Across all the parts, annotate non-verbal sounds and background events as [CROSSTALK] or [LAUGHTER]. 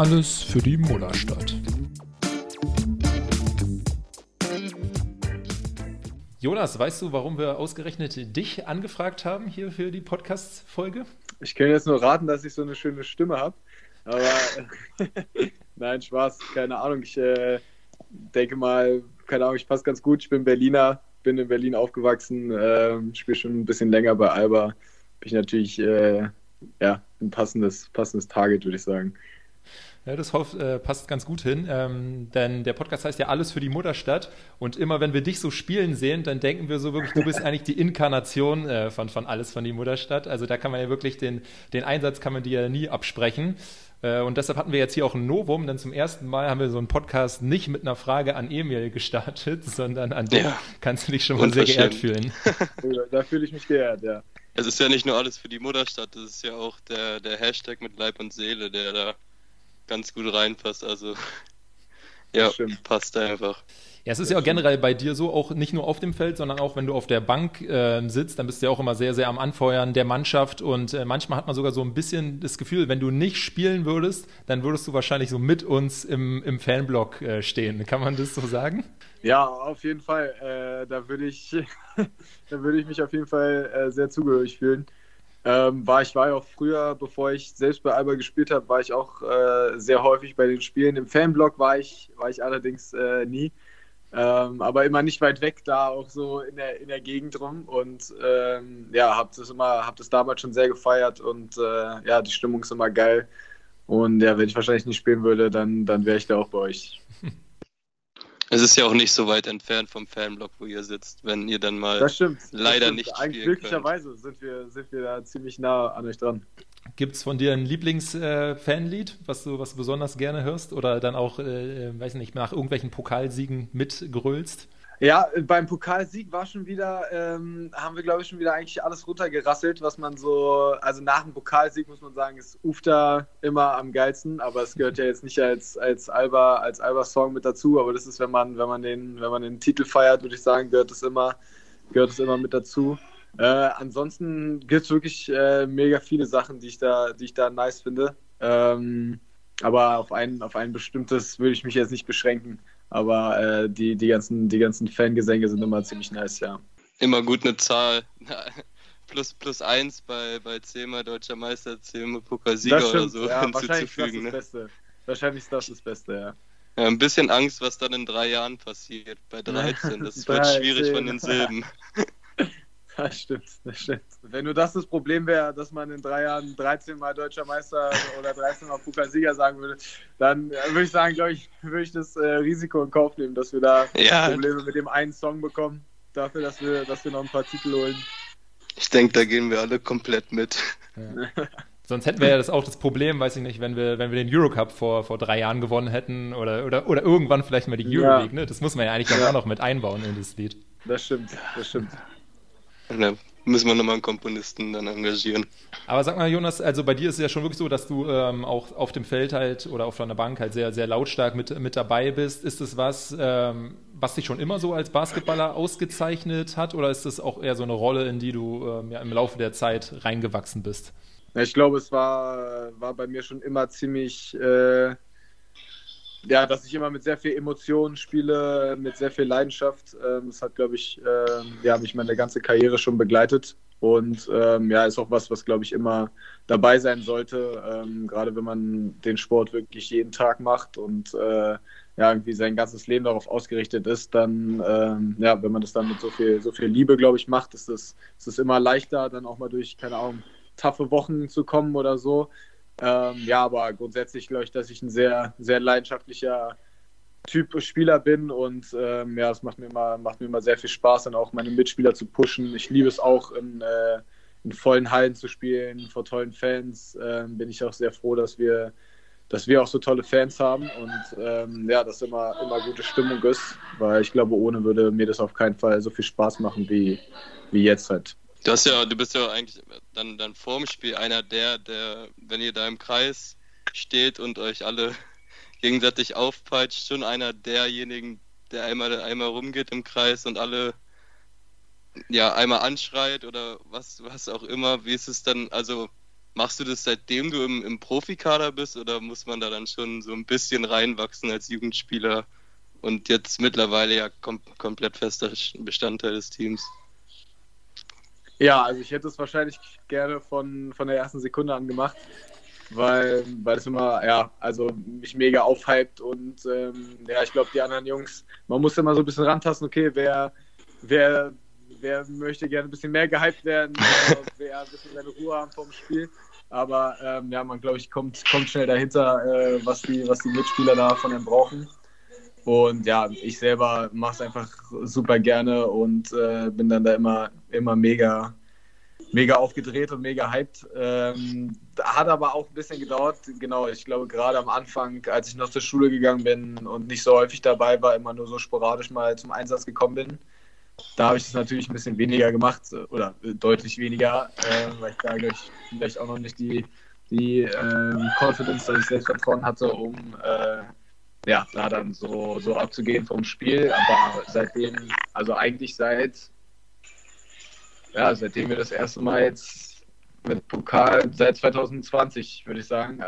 Alles für die Mullerstadt. Jonas, weißt du, warum wir ausgerechnet dich angefragt haben hier für die Podcast-Folge? Ich kann jetzt nur raten, dass ich so eine schöne Stimme habe. Aber [LAUGHS] nein, Spaß, keine Ahnung. Ich äh, denke mal, keine Ahnung, ich passe ganz gut. Ich bin Berliner, bin in Berlin aufgewachsen, äh, spiele schon ein bisschen länger bei Alba. Bin ich natürlich äh, ja, ein passendes, passendes Target, würde ich sagen. Ja, das hoff, äh, passt ganz gut hin, ähm, denn der Podcast heißt ja Alles für die Mutterstadt und immer wenn wir dich so spielen sehen, dann denken wir so wirklich, du bist eigentlich die Inkarnation äh, von, von Alles von die Mutterstadt. Also da kann man ja wirklich den, den Einsatz kann man dir ja nie absprechen. Äh, und deshalb hatten wir jetzt hier auch ein Novum, denn zum ersten Mal haben wir so einen Podcast nicht mit einer Frage an Emil gestartet, sondern an dich. Ja. Kannst du dich schon mal sehr geehrt fühlen. [LAUGHS] da fühle ich mich geehrt, ja. Es ist ja nicht nur alles für die Mutterstadt, das ist ja auch der, der Hashtag mit Leib und Seele, der da ganz gut reinpasst. Also [LAUGHS] ja, passt einfach. Ja, es ist ja auch generell bei dir so, auch nicht nur auf dem Feld, sondern auch wenn du auf der Bank äh, sitzt, dann bist du ja auch immer sehr, sehr am Anfeuern der Mannschaft und äh, manchmal hat man sogar so ein bisschen das Gefühl, wenn du nicht spielen würdest, dann würdest du wahrscheinlich so mit uns im, im Fanblock äh, stehen. Kann man das so sagen? Ja, auf jeden Fall. Äh, da würde ich, [LAUGHS] da würde ich mich auf jeden Fall äh, sehr zugehörig fühlen. Ähm, war ich war ja auch früher, bevor ich selbst bei Alba gespielt habe, war ich auch äh, sehr häufig bei den Spielen. Im Fanblock war ich, war ich allerdings äh, nie. Ähm, aber immer nicht weit weg, da auch so in der, in der Gegend rum. Und ähm, ja, habe das immer, habe das damals schon sehr gefeiert und äh, ja, die Stimmung ist immer geil. Und ja, wenn ich wahrscheinlich nicht spielen würde, dann, dann wäre ich da auch bei euch. Es ist ja auch nicht so weit entfernt vom Fanblock, wo ihr sitzt, wenn ihr dann mal das stimmt, leider das stimmt. nicht Eigentlich glücklicherweise sind wir, sind wir da ziemlich nah an euch dran. Gibt es von dir ein Lieblings-Fanlied, äh, was, du, was du besonders gerne hörst oder dann auch, äh, weiß nicht, nach irgendwelchen Pokalsiegen mitgrölst? Ja, beim Pokalsieg war schon wieder, ähm, haben wir glaube ich schon wieder eigentlich alles runtergerasselt, was man so, also nach dem Pokalsieg muss man sagen, ist Ufta immer am geilsten, aber es gehört ja jetzt nicht als, als Alba, als Alba-Song mit dazu, aber das ist, wenn man, wenn man den, wenn man den Titel feiert, würde ich sagen, gehört es immer, gehört es immer mit dazu. Äh, ansonsten gibt es wirklich äh, mega viele Sachen, die ich da, die ich da nice finde. Ähm, aber auf ein, auf ein bestimmtes würde ich mich jetzt nicht beschränken. Aber äh, die, die, ganzen, die ganzen Fangesänge sind immer ziemlich nice, ja. Immer gut eine Zahl. [LAUGHS] plus, plus eins bei, bei zehnmal deutscher Meister, zehnmal Pokalsieger oder so ja, [LAUGHS] hinzuzufügen. Wahrscheinlich ist das ne? das Beste. Wahrscheinlich ist das das Beste, ja. Ja, ein bisschen Angst, was dann in drei Jahren passiert, bei 13. Das [LAUGHS] wird schwierig von den Silben. [LAUGHS] Das stimmt, das stimmt. Wenn nur das das Problem wäre, dass man in drei Jahren 13 Mal deutscher Meister oder 13 Mal Pokalsieger sagen würde, dann äh, würde ich sagen, glaube ich, würde ich das äh, Risiko in Kauf nehmen, dass wir da ja. Probleme mit dem einen Song bekommen, dafür, dass wir, dass wir noch ein paar Titel holen. Ich denke, da gehen wir alle komplett mit. Ja. [LAUGHS] Sonst hätten wir ja das auch das Problem, weiß ich nicht, wenn wir, wenn wir den Eurocup vor, vor drei Jahren gewonnen hätten oder, oder, oder irgendwann vielleicht mal die Euroleague, ja. ne? Das muss man ja eigentlich ja. auch noch mit einbauen in das Lied. Das stimmt, das stimmt. Da müssen wir nochmal einen Komponisten dann engagieren. Aber sag mal, Jonas, also bei dir ist es ja schon wirklich so, dass du ähm, auch auf dem Feld halt oder auf deiner Bank halt sehr, sehr lautstark mit, mit dabei bist. Ist es was, ähm, was dich schon immer so als Basketballer ausgezeichnet hat oder ist es auch eher so eine Rolle, in die du ähm, ja, im Laufe der Zeit reingewachsen bist? Ich glaube, es war, war bei mir schon immer ziemlich. Äh ja, dass ich immer mit sehr viel Emotionen spiele, mit sehr viel Leidenschaft. Ähm, das hat, glaube ich, äh, ja, mich meine ganze Karriere schon begleitet. Und ähm, ja, ist auch was, was, glaube ich, immer dabei sein sollte, ähm, gerade wenn man den Sport wirklich jeden Tag macht und äh, ja, irgendwie sein ganzes Leben darauf ausgerichtet ist, dann, ähm, ja, wenn man das dann mit so viel, so viel Liebe, glaube ich, macht, ist es ist das immer leichter, dann auch mal durch, keine Ahnung, taffe Wochen zu kommen oder so. Ähm, ja, aber grundsätzlich glaube ich, dass ich ein sehr, sehr leidenschaftlicher Typ Spieler bin und ähm, ja, es macht mir immer, macht mir immer sehr viel Spaß, dann auch meine Mitspieler zu pushen. Ich liebe es auch in, äh, in vollen Hallen zu spielen, vor tollen Fans. Ähm, bin ich auch sehr froh, dass wir, dass wir auch so tolle Fans haben und ähm, ja, dass immer, immer gute Stimmung ist, weil ich glaube, ohne würde mir das auf keinen Fall so viel Spaß machen wie, wie jetzt halt. Du hast ja, du bist ja eigentlich dann, dann vorm Spiel einer der, der, wenn ihr da im Kreis steht und euch alle [LAUGHS] gegenseitig aufpeitscht, schon einer derjenigen, der einmal, einmal rumgeht im Kreis und alle ja einmal anschreit oder was, was auch immer. Wie ist es dann, also Machst du das seitdem du im, im Profikader bist oder muss man da dann schon so ein bisschen reinwachsen als Jugendspieler und jetzt mittlerweile ja kom komplett fester Bestandteil des Teams? Ja, also ich hätte es wahrscheinlich gerne von, von der ersten Sekunde an gemacht, weil, weil es immer, ja, also mich mega aufhypt und ähm, ja, ich glaube, die anderen Jungs, man muss immer so ein bisschen rantasten, okay, wer, wer wer möchte gerne ein bisschen mehr gehypt werden, wer [LAUGHS] ein bisschen seine Ruhe haben vom Spiel. Aber ähm, ja, man glaube ich kommt, kommt schnell dahinter, äh, was, die, was die Mitspieler da von ihm brauchen. Und ja, ich selber mache es einfach super gerne und äh, bin dann da immer, immer mega, mega aufgedreht und mega hyped. Ähm, hat aber auch ein bisschen gedauert. Genau, ich glaube, gerade am Anfang, als ich noch zur Schule gegangen bin und nicht so häufig dabei war, immer nur so sporadisch mal zum Einsatz gekommen bin, da habe ich es natürlich ein bisschen weniger gemacht oder äh, deutlich weniger, äh, weil ich da ich, vielleicht auch noch nicht die, die äh, Confidence, dass ich Selbstvertrauen hatte, um äh, ja, da dann so, so abzugehen vom Spiel. Aber seitdem, also eigentlich seit, ja, seitdem wir das erste Mal jetzt mit Pokal seit 2020, würde ich sagen.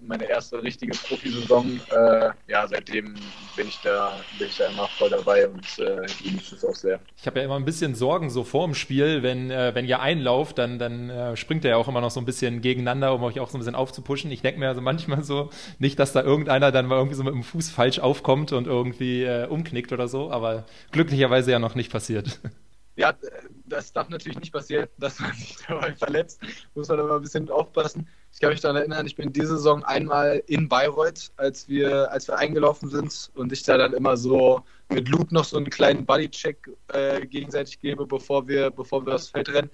Meine erste richtige Profisaison. Äh, ja, seitdem bin ich da, bin ich da immer voll dabei und äh, genieße es auch sehr. Ich habe ja immer ein bisschen Sorgen so vor dem Spiel, wenn, äh, wenn ihr einlauft, dann, dann äh, springt er ja auch immer noch so ein bisschen gegeneinander, um euch auch so ein bisschen aufzupuschen. Ich denke mir also manchmal so, nicht, dass da irgendeiner dann mal irgendwie so mit dem Fuß falsch aufkommt und irgendwie äh, umknickt oder so, aber glücklicherweise ja noch nicht passiert. ja, das darf natürlich nicht passieren, dass man sich dabei verletzt. Muss man aber ein bisschen aufpassen. Ich kann mich daran erinnern, ich bin diese Saison einmal in Bayreuth, als wir, als wir eingelaufen sind und ich da dann immer so mit Luke noch so einen kleinen Bodycheck äh, gegenseitig gebe, bevor wir, bevor wir das Feld rennen.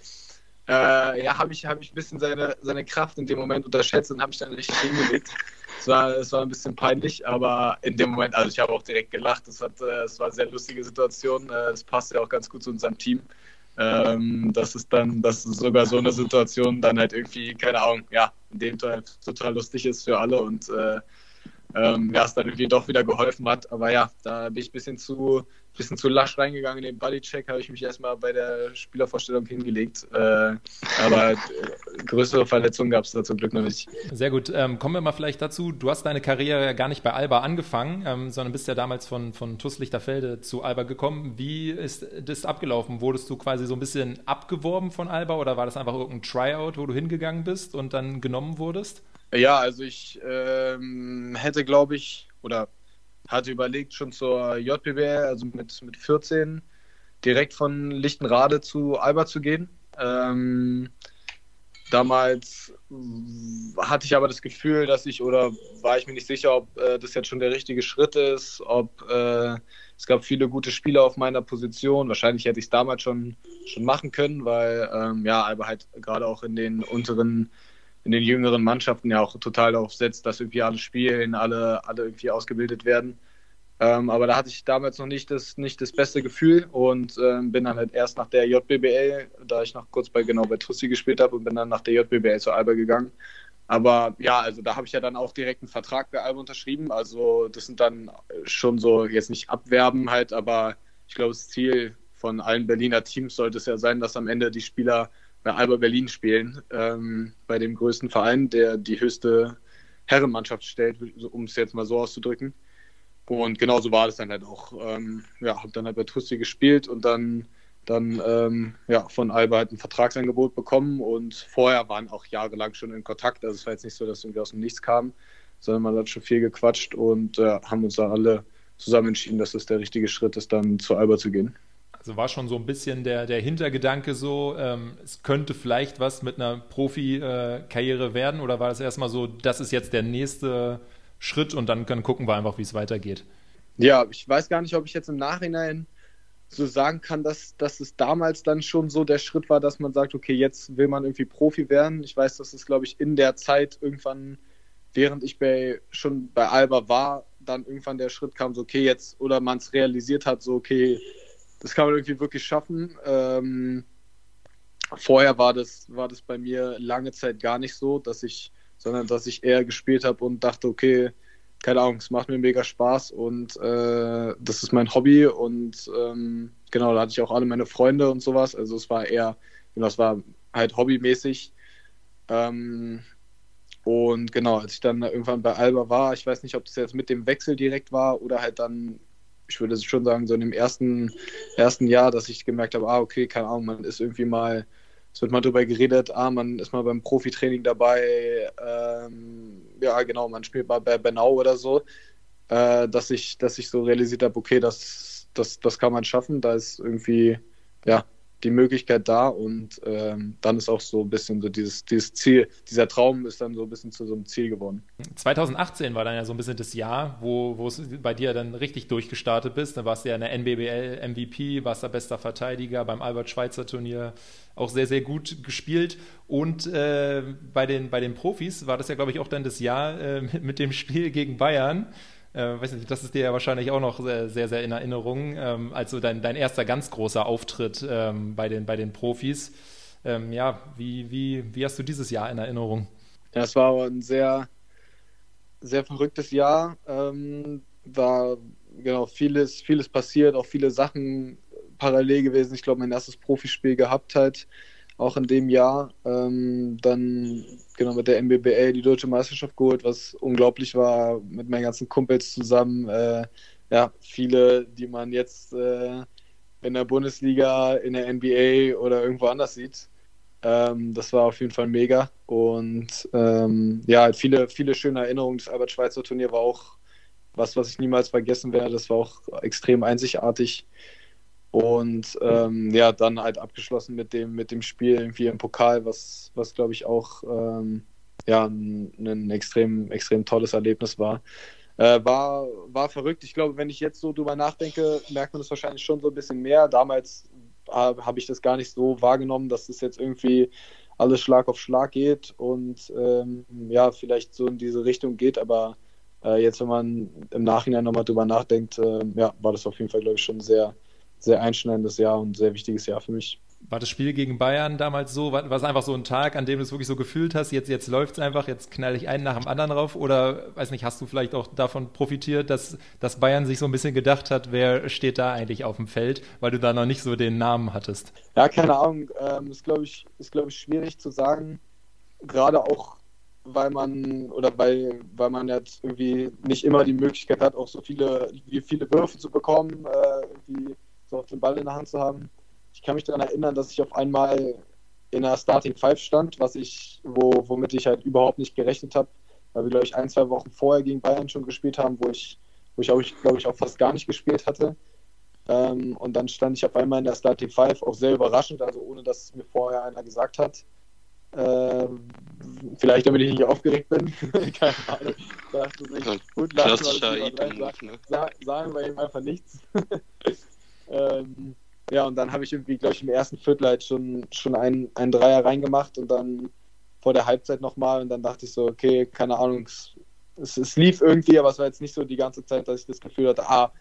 Äh, ja, habe ich, hab ich ein bisschen seine, seine Kraft in dem Moment unterschätzt und habe mich dann richtig hingelegt. Es war, es war ein bisschen peinlich, aber in dem Moment, also ich habe auch direkt gelacht. Es, äh, war eine sehr lustige Situation. Äh, es passte ja auch ganz gut zu unserem Team. Ähm, das ist dann, dass sogar so eine Situation dann halt irgendwie, keine Ahnung, ja, in dem Fall total lustig ist für alle und äh, ähm, ja, es dann irgendwie doch wieder geholfen hat. Aber ja, da bin ich ein bisschen zu, bisschen zu lasch reingegangen. In den Bodycheck habe ich mich erstmal bei der Spielervorstellung hingelegt. Äh, aber äh, größere Verletzungen gab es da zum Glück noch nicht. Sehr gut. Ähm, kommen wir mal vielleicht dazu. Du hast deine Karriere ja gar nicht bei Alba angefangen, ähm, sondern bist ja damals von, von TuS Lichterfelde zu Alba gekommen. Wie ist das abgelaufen? Wurdest du quasi so ein bisschen abgeworben von Alba oder war das einfach irgendein Tryout, wo du hingegangen bist und dann genommen wurdest? Ja, also ich ähm, hätte, glaube ich, oder hatte überlegt, schon zur JBWL, also mit, mit 14, direkt von Lichtenrade zu Alba zu gehen. Ähm, damals hatte ich aber das Gefühl, dass ich, oder war ich mir nicht sicher, ob äh, das jetzt schon der richtige Schritt ist, ob äh, es gab viele gute Spieler auf meiner Position. Wahrscheinlich hätte ich es damals schon, schon machen können, weil ähm, ja, Alba halt gerade auch in den unteren in den jüngeren Mannschaften ja auch total darauf setzt, dass irgendwie alle spielen, alle, alle irgendwie ausgebildet werden. Ähm, aber da hatte ich damals noch nicht das, nicht das beste Gefühl und ähm, bin dann halt erst nach der JBBL, da ich noch kurz bei genau bei Tussi gespielt habe und bin dann nach der JBBL zu Alba gegangen. Aber ja, also da habe ich ja dann auch direkt einen Vertrag bei Alba unterschrieben. Also das sind dann schon so, jetzt nicht abwerben halt, aber ich glaube, das Ziel von allen Berliner Teams sollte es ja sein, dass am Ende die Spieler bei Alba Berlin spielen, ähm, bei dem größten Verein, der die höchste Herrenmannschaft stellt, um es jetzt mal so auszudrücken. Und genauso war das dann halt auch. Ähm, ja, habe dann halt bei Tussi gespielt und dann, dann ähm, ja, von Alba halt ein Vertragsangebot bekommen und vorher waren auch jahrelang schon in Kontakt. Also es war jetzt nicht so, dass irgendwie aus dem Nichts kam, sondern man hat schon viel gequatscht und äh, haben uns da alle zusammen entschieden, dass das der richtige Schritt ist, dann zu Alba zu gehen. Also war schon so ein bisschen der, der Hintergedanke so, ähm, es könnte vielleicht was mit einer Profi-Karriere äh, werden oder war das erstmal so, das ist jetzt der nächste Schritt und dann können gucken wir einfach, wie es weitergeht? Ja, ich weiß gar nicht, ob ich jetzt im Nachhinein so sagen kann, dass, dass es damals dann schon so der Schritt war, dass man sagt, okay, jetzt will man irgendwie Profi werden. Ich weiß, dass es, glaube ich, in der Zeit irgendwann, während ich bei, schon bei Alba war, dann irgendwann der Schritt kam, so okay, jetzt, oder man es realisiert hat, so okay, das kann man irgendwie wirklich schaffen. Ähm, vorher war das, war das bei mir lange Zeit gar nicht so, dass ich, sondern dass ich eher gespielt habe und dachte, okay, keine Ahnung, es macht mir mega Spaß und äh, das ist mein Hobby und ähm, genau, da hatte ich auch alle meine Freunde und sowas. Also es war eher, genau, es war halt hobbymäßig. Ähm, und genau, als ich dann irgendwann bei Alba war, ich weiß nicht, ob das jetzt mit dem Wechsel direkt war oder halt dann, ich würde schon sagen, so in dem ersten, ersten Jahr, dass ich gemerkt habe, ah, okay, keine Ahnung, man ist irgendwie mal, es wird mal drüber geredet, ah, man ist mal beim Profitraining dabei, ähm, ja, genau, man spielt mal bei Benau oder so, äh, dass, ich, dass ich so realisiert habe, okay, das, das, das kann man schaffen, da ist irgendwie, ja, die Möglichkeit da und ähm, dann ist auch so ein bisschen so dieses, dieses Ziel, dieser Traum ist dann so ein bisschen zu so einem Ziel geworden. 2018 war dann ja so ein bisschen das Jahr, wo, es bei dir dann richtig durchgestartet bist. Dann warst du ja in der NBBL MVP, warst der bester Verteidiger beim Albert-Schweitzer-Turnier, auch sehr, sehr gut gespielt. Und äh, bei, den, bei den Profis war das ja, glaube ich, auch dann das Jahr äh, mit, mit dem Spiel gegen Bayern. Äh, weiß nicht, das ist dir ja wahrscheinlich auch noch sehr, sehr, sehr in Erinnerung. Ähm, also dein, dein erster ganz großer Auftritt ähm, bei, den, bei den Profis. Ähm, ja, wie, wie, wie hast du dieses Jahr in Erinnerung? Ja, es war ein sehr, sehr verrücktes Jahr. Ähm, war genau vieles, vieles passiert, auch viele Sachen parallel gewesen. Ich glaube, mein erstes Profispiel gehabt halt auch in dem Jahr. Ähm, dann genau mit der MBBL die deutsche Meisterschaft geholt, was unglaublich war, mit meinen ganzen Kumpels zusammen. Äh, ja, viele, die man jetzt äh, in der Bundesliga, in der NBA oder irgendwo anders sieht. Ähm, das war auf jeden Fall mega. Und ähm, ja, viele, viele schöne Erinnerungen. Das Albert-Schweitzer-Turnier war auch was, was ich niemals vergessen werde. Das war auch extrem einzigartig. Und ähm, ja, dann halt abgeschlossen mit dem, mit dem Spiel irgendwie im Pokal, was, was glaube ich auch ähm, ja, ein, ein, extrem, extrem tolles Erlebnis war. Äh, war. War verrückt. Ich glaube, wenn ich jetzt so drüber nachdenke, merkt man das wahrscheinlich schon so ein bisschen mehr. Damals habe ich das gar nicht so wahrgenommen, dass das jetzt irgendwie alles Schlag auf Schlag geht und ähm, ja, vielleicht so in diese Richtung geht, aber äh, jetzt, wenn man im Nachhinein nochmal drüber nachdenkt, äh, ja, war das auf jeden Fall, glaube ich, schon sehr, sehr einschneidendes Jahr und sehr wichtiges Jahr für mich. War das Spiel gegen Bayern damals so? War, war es einfach so ein Tag, an dem du es wirklich so gefühlt hast, jetzt, jetzt läuft es einfach, jetzt knall ich einen nach dem anderen rauf? Oder, weiß nicht, hast du vielleicht auch davon profitiert, dass, dass Bayern sich so ein bisschen gedacht hat, wer steht da eigentlich auf dem Feld, weil du da noch nicht so den Namen hattest? Ja, keine Ahnung. Ähm, ist, glaube ich, ist, glaube ich, schwierig zu sagen. Gerade auch, weil man, oder weil, weil man jetzt irgendwie nicht immer die Möglichkeit hat, auch so viele, viele Würfe zu bekommen, äh, irgendwie so auf den Ball in der Hand zu haben. Ich kann mich daran erinnern, dass ich auf einmal in einer Starting Five stand, was ich, wo, womit ich halt überhaupt nicht gerechnet habe, weil wir, glaube ich, ein, zwei Wochen vorher gegen Bayern schon gespielt haben, wo ich, wo ich, glaube ich, auch fast gar nicht gespielt hatte. Ähm, und dann stand ich auf einmal in der Starting Five, auch sehr überraschend, also ohne dass es mir vorher einer gesagt hat. Ähm, vielleicht, damit ich nicht aufgeregt bin. [LAUGHS] Keine Ahnung. Da dachte ich, gut, lassen wir das sagen wir ihm einfach nichts. [LAUGHS] Ähm, ja, und dann habe ich irgendwie, glaube ich, im ersten Viertel halt schon, schon einen, einen Dreier reingemacht und dann vor der Halbzeit nochmal und dann dachte ich so, okay, keine Ahnung, es, es, es, lief irgendwie, aber es war jetzt nicht so die ganze Zeit, dass ich das Gefühl hatte, ah,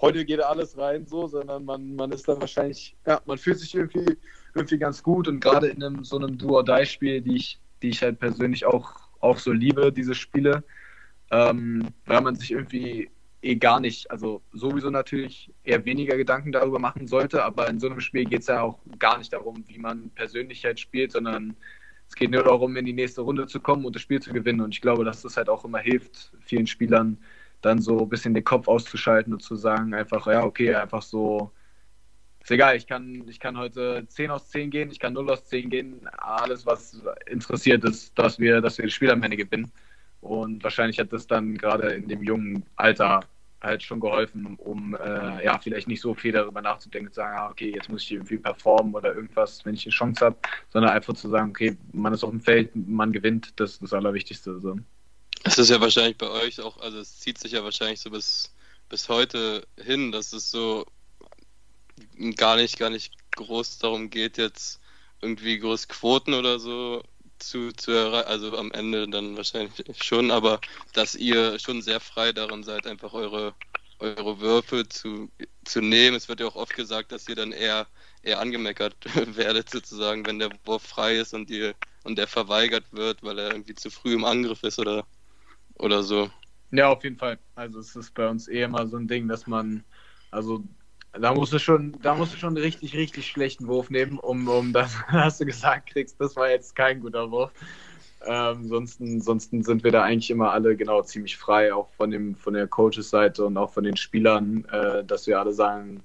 heute geht alles rein, so, sondern man, man ist dann wahrscheinlich, ja, man fühlt sich irgendwie, irgendwie ganz gut und gerade in einem, so einem Do-or-Die-Spiel, die ich, die ich halt persönlich auch, auch so liebe, diese Spiele, ähm, weil man sich irgendwie eh gar nicht, also sowieso natürlich eher weniger Gedanken darüber machen sollte, aber in so einem Spiel geht es ja auch gar nicht darum, wie man Persönlichkeit spielt, sondern es geht nur darum, in die nächste Runde zu kommen und das Spiel zu gewinnen. Und ich glaube, dass das halt auch immer hilft, vielen Spielern dann so ein bisschen den Kopf auszuschalten und zu sagen, einfach, ja, okay, einfach so, ist egal, ich kann, ich kann heute 10 aus 10 gehen, ich kann 0 aus 10 gehen. Alles, was interessiert ist, dass wir, dass wir das Spiel am Ende gewinnen. Und wahrscheinlich hat das dann gerade in dem jungen Alter halt schon geholfen, um äh, ja vielleicht nicht so viel darüber nachzudenken, zu sagen, ah, okay, jetzt muss ich irgendwie performen oder irgendwas, wenn ich eine Chance habe, sondern einfach zu sagen, okay, man ist auf dem Feld, man gewinnt, das ist das Allerwichtigste. So. Es ist ja wahrscheinlich bei euch auch, also es zieht sich ja wahrscheinlich so bis, bis heute hin, dass es so gar nicht, gar nicht groß darum geht, jetzt irgendwie groß Quoten oder so zu, zu erreichen, also am Ende dann wahrscheinlich schon, aber dass ihr schon sehr frei darin seid, einfach eure, eure Würfe zu, zu nehmen. Es wird ja auch oft gesagt, dass ihr dann eher, eher angemeckert [LAUGHS] werdet, sozusagen, wenn der Wurf frei ist und ihr und der verweigert wird, weil er irgendwie zu früh im Angriff ist oder, oder so. Ja, auf jeden Fall. Also es ist bei uns eh immer so ein Ding, dass man, also Da musst du schon, da musst du schon einen richtig, richtig schlechten Wurf nehmen, um, um das, [LAUGHS] was du gesagt kriegst, das war jetzt kein guter Wurf. Ähm, sonst, sonst sind wir da eigentlich immer alle genau ziemlich frei, auch von, dem, von der Coaches-Seite und auch von den Spielern, äh, dass wir alle sagen,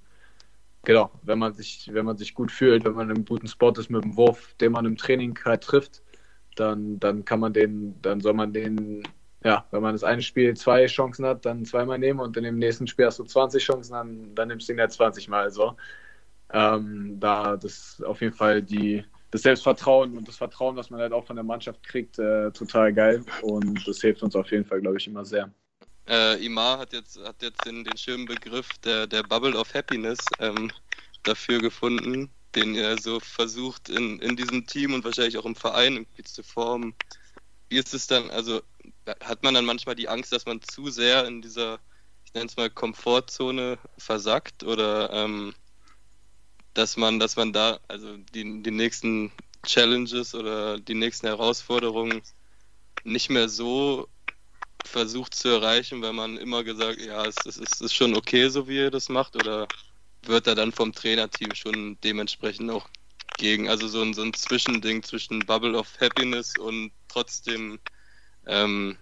genau, wenn man sich, wenn man sich gut fühlt, wenn man in einem guten Spot ist mit dem Wurf, den man im Training halt trifft, dann, dann kann man den, dann soll man den, ja, wenn man das eine Spiel zwei Chancen hat, dann zweimal nehmen und in dem nächsten Spiel hast du 20 Chancen, dann, dann nimmst du ihn ja 20 Mal so. Ähm, da das auf jeden Fall die, das Selbstvertrauen und das Vertrauen, was man halt auch von der Mannschaft kriegt, äh, total geil. Und das hilft uns auf jeden Fall, glaube ich, immer sehr. Äh, Imar hat jetzt, hat jetzt den, den schönen Begriff der, der Bubble of Happiness ähm, dafür gefunden, den er so versucht in, in diesem Team und wahrscheinlich auch im Verein irgendwie zu formen. Wie ist es dann, also hat man dann manchmal die Angst, dass man zu sehr in dieser, ich nenne es mal, Komfortzone versackt oder ähm, dass man, dass man da, also die, die nächsten Challenges oder die nächsten Herausforderungen nicht mehr so versucht zu erreichen, weil man immer gesagt, ja, es, es, es ist schon okay, so wie ihr das macht, oder wird er dann vom Trainerteam schon dementsprechend auch gegen, also so ein, so ein Zwischending zwischen Bubble of Happiness und trotzdem ähm,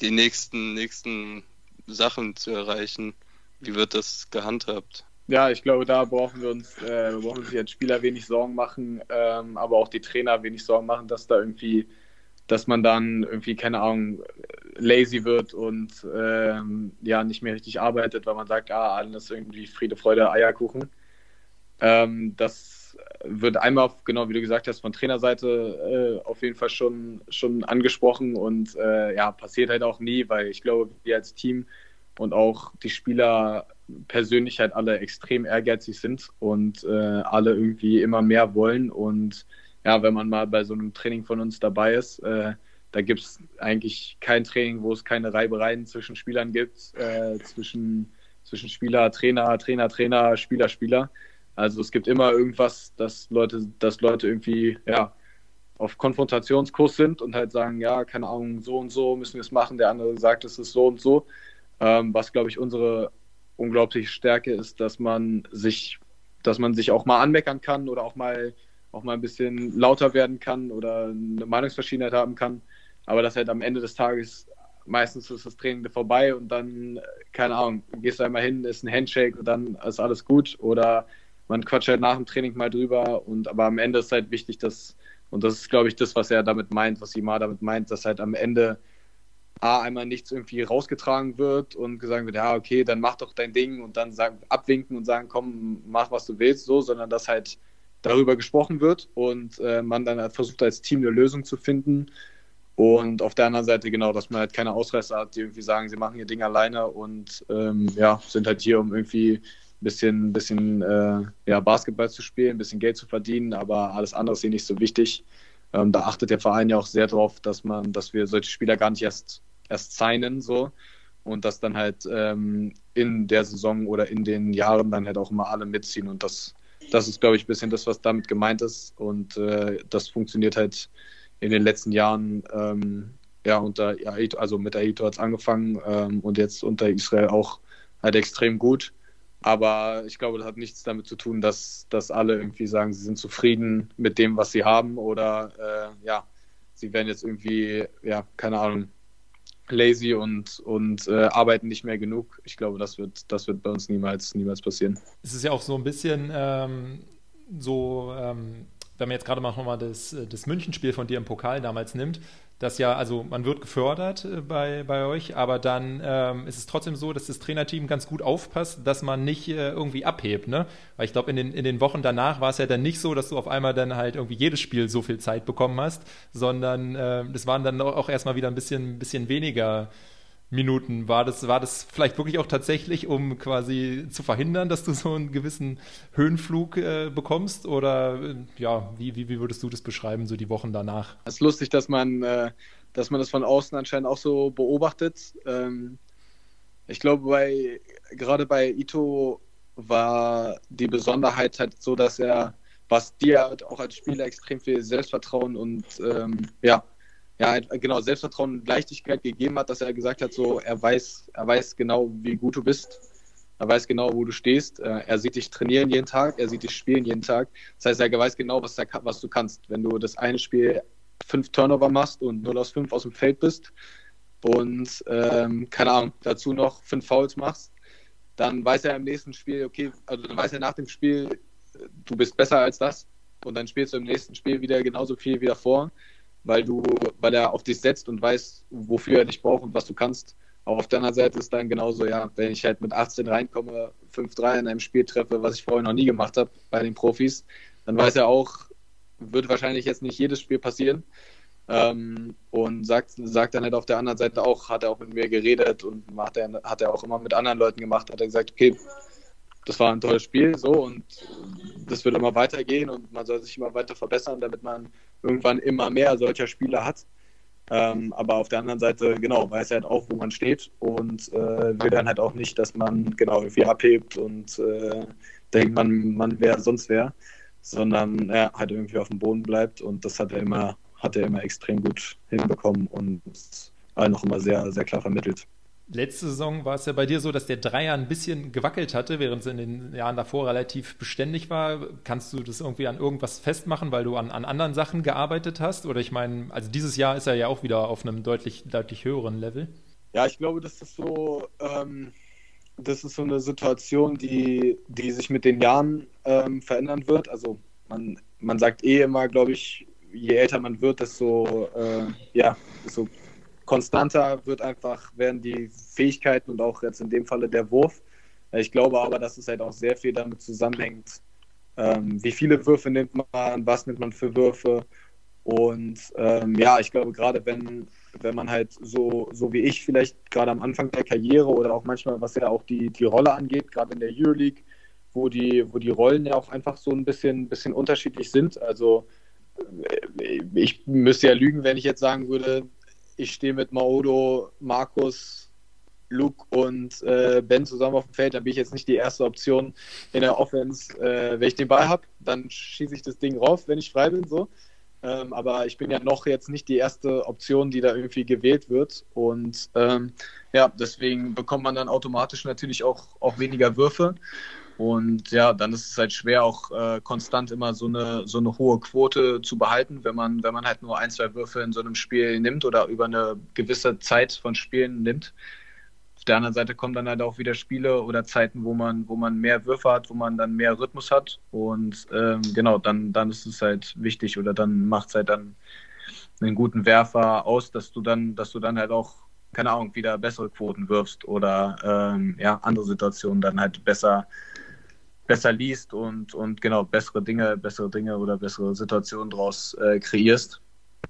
die nächsten, nächsten Sachen zu erreichen. Wie wird das gehandhabt? Ja, ich glaube, da brauchen wir uns, äh, brauchen sich als Spieler wenig Sorgen machen, ähm, aber auch die Trainer wenig Sorgen machen, dass da irgendwie, dass man dann irgendwie, keine Ahnung, lazy wird und ähm, ja, nicht mehr richtig arbeitet, weil man sagt, ah, alles irgendwie Friede, Freude, Eierkuchen. Ähm, das wird einmal, genau wie du gesagt hast, von Trainerseite äh, auf jeden Fall schon, schon angesprochen und äh, ja, passiert halt auch nie, weil ich glaube, wir als Team und auch die Spieler persönlich halt alle extrem ehrgeizig sind und äh, alle irgendwie immer mehr wollen. Und ja, wenn man mal bei so einem Training von uns dabei ist, äh, da gibt es eigentlich kein Training, wo es keine Reibereien zwischen Spielern gibt, äh, zwischen, zwischen Spieler, Trainer, Trainer, Trainer, Spieler, Spieler. Also es gibt immer irgendwas, dass Leute, dass Leute irgendwie, ja, auf Konfrontationskurs sind und halt sagen, ja, keine Ahnung, so und so müssen wir es machen. Der andere sagt, es ist so und so. Ähm, was, glaube ich, unsere unglaubliche Stärke ist, dass man sich, dass man sich auch mal anmeckern kann oder auch mal, auch mal ein bisschen lauter werden kann oder eine Meinungsverschiedenheit haben kann. Aber dass halt am Ende des Tages meistens ist das Training vorbei und dann, keine Ahnung, gehst du einmal hin, ist ein Handshake und dann ist alles gut oder man quatscht halt nach dem Training mal drüber und aber am Ende ist halt wichtig, dass, und das ist glaube ich das, was er damit meint, was Imar damit meint, dass halt am Ende A, einmal nichts irgendwie rausgetragen wird und gesagt wird, ja, okay, dann mach doch dein Ding und dann sagen, abwinken und sagen, komm, mach, was du willst, so, sondern dass halt darüber gesprochen wird und äh, man dann halt versucht, als Team eine Lösung zu finden. Und auf der anderen Seite genau, dass man halt keine Ausreißer hat, die irgendwie sagen, sie machen ihr Ding alleine und ähm, ja, sind halt hier, um irgendwie bisschen, bisschen äh, ja, Basketball zu spielen, ein bisschen Geld zu verdienen, aber alles andere ist ihnen nicht so wichtig. Ähm, da achtet der Verein ja auch sehr drauf, dass man, dass wir solche Spieler gar nicht erst erst signen so und dass dann halt ähm, in der Saison oder in den Jahren dann halt auch immer alle mitziehen und das, das ist, glaube ich, ein bisschen das, was damit gemeint ist und äh, das funktioniert halt in den letzten Jahren ähm, ja unter also mit Aito hat es angefangen ähm, und jetzt unter Israel auch halt extrem gut. Aber ich glaube, das hat nichts damit zu tun, dass, dass alle irgendwie sagen, sie sind zufrieden mit dem, was sie haben oder äh, ja, sie werden jetzt irgendwie, ja, keine Ahnung, lazy und, und äh, arbeiten nicht mehr genug. Ich glaube, das wird, das wird bei uns niemals, niemals passieren. Es ist ja auch so ein bisschen ähm, so, ähm, wenn man jetzt gerade mal nochmal das, das Münchenspiel von dir im Pokal damals nimmt, dass ja, also man wird gefördert äh, bei, bei euch, aber dann ähm, ist es trotzdem so, dass das Trainerteam ganz gut aufpasst, dass man nicht äh, irgendwie abhebt, ne? Weil ich glaube, in den, in den Wochen danach war es ja dann nicht so, dass du auf einmal dann halt irgendwie jedes Spiel so viel Zeit bekommen hast, sondern äh, das waren dann auch erstmal wieder ein bisschen, bisschen weniger Minuten. War das, war das vielleicht wirklich auch tatsächlich, um quasi zu verhindern, dass du so einen gewissen Höhenflug äh, bekommst? Oder äh, ja, wie, wie, wie würdest du das beschreiben, so die Wochen danach? Es ist lustig, dass man, äh, dass man das von außen anscheinend auch so beobachtet. Ähm, ich glaube, bei, gerade bei Ito war die Besonderheit halt so, dass er, was dir halt auch als Spieler extrem viel Selbstvertrauen und ähm, ja, ja, genau, Selbstvertrauen und Leichtigkeit gegeben hat, dass er gesagt hat, so, er weiß, er weiß genau, wie gut du bist. er weiß genau, wo du stehst. Äh, er sieht dich trainieren jeden Tag, er sieht dich spielen jeden Tag. Das heißt, er weiß genau, was, er, was du kannst. Wenn du das eine Spiel fünf Turnover machst und 0 aus 5 aus dem Feld bist und, ähm, keine Ahnung, dazu noch fünf Fouls machst, dann weiß er im nächsten Spiel, okay, also dann weiß er nach dem Spiel, du bist besser als das und dann spielst du im nächsten Spiel wieder genauso viel wie davor, weil du, weil er auf dich setzt und weiß, wofür er dich braucht und was du kannst. Auch auf der anderen Seite ist dann genauso, ja, wenn ich halt mit 18 reinkomme, 5-3 in einem Spiel treffe, was ich vorher noch nie gemacht habe bei den Profis, dann weiß er auch, wird wahrscheinlich jetzt nicht jedes Spiel passieren. Ähm, und sagt, sagt dann halt auf der anderen Seite auch, hat er auch mit mir geredet und hat er, hat er auch immer mit anderen Leuten gemacht, hat er gesagt, okay, das war ein tolles Spiel, so und das wird immer weitergehen und man soll sich immer weiter verbessern, damit man irgendwann immer mehr solcher Spieler hat. Ähm, aber auf der anderen Seite, genau, weiß er halt auch, wo man steht und äh, will dann halt auch nicht, dass man genau irgendwie abhebt und äh, denkt, man, man wäre sonst wer, sondern er halt irgendwie auf dem Boden bleibt und das hat er immer, hat er immer extrem gut hinbekommen und allen noch immer sehr, sehr klar vermittelt. Letzte Saison war es ja bei dir so, dass der Dreier ein bisschen gewackelt hatte, während es in den Jahren davor relativ beständig war. Kannst du das irgendwie an irgendwas festmachen, weil du an, an anderen Sachen gearbeitet hast? Oder ich meine, also dieses Jahr ist er ja auch wieder auf einem deutlich, deutlich höheren Level. Ja, ich glaube, das ist so, ähm, das ist so eine Situation, die, die sich mit den Jahren ähm, verändern wird. Also man, man sagt eh immer, glaube ich, je älter man wird, desto, äh, ja, desto konstanter wird einfach, werden die Fähigkeiten und auch jetzt in dem Falle der Wurf. Ich glaube aber, dass es halt auch sehr viel damit zusammenhängt, ähm, wie viele Würfe nimmt man, was nimmt man für Würfe. Und ähm, ja, ich glaube, gerade wenn, wenn man halt so, so wie ich vielleicht gerade am Anfang der Karriere oder auch manchmal, was ja auch die, die Rolle angeht, gerade in der Euroleague, wo die, wo die Rollen ja auch einfach so ein bisschen, bisschen unterschiedlich sind. Also äh, ich müsste ja lügen, wenn ich jetzt sagen würde, ich stehe mit Maodo, Markus, Luke und äh, Ben zusammen auf dem Feld, dann bin ich jetzt nicht die erste Option in der Offense. Äh, wenn ich den Ball habe, dann schieße ich das Ding rauf, wenn ich frei bin. So. Ähm, aber ich bin ja noch jetzt nicht die erste Option, die da irgendwie gewählt wird. Und ähm, ja, deswegen bekommt man dann automatisch natürlich auch, auch weniger Würfe. Und ja, dann ist es halt schwer, auch äh, konstant immer so eine, so eine hohe Quote zu behalten, wenn man, wenn man halt nur ein, zwei Würfe in so einem Spiel nimmt oder über eine gewisse Zeit von Spielen nimmt. Auf der anderen Seite kommen dann halt auch wieder Spiele oder Zeiten, wo man, wo man mehr Würfe hat, wo man dann mehr Rhythmus hat. Und ähm, genau, dann, dann ist es halt wichtig oder dann macht es halt dann einen guten Werfer aus, dass du dann, dass du dann halt auch, keine Ahnung, wieder bessere Quoten wirfst oder ähm, ja, andere Situationen dann halt besser besser liest und, und genau bessere Dinge, bessere Dinge oder bessere Situationen daraus äh, kreierst.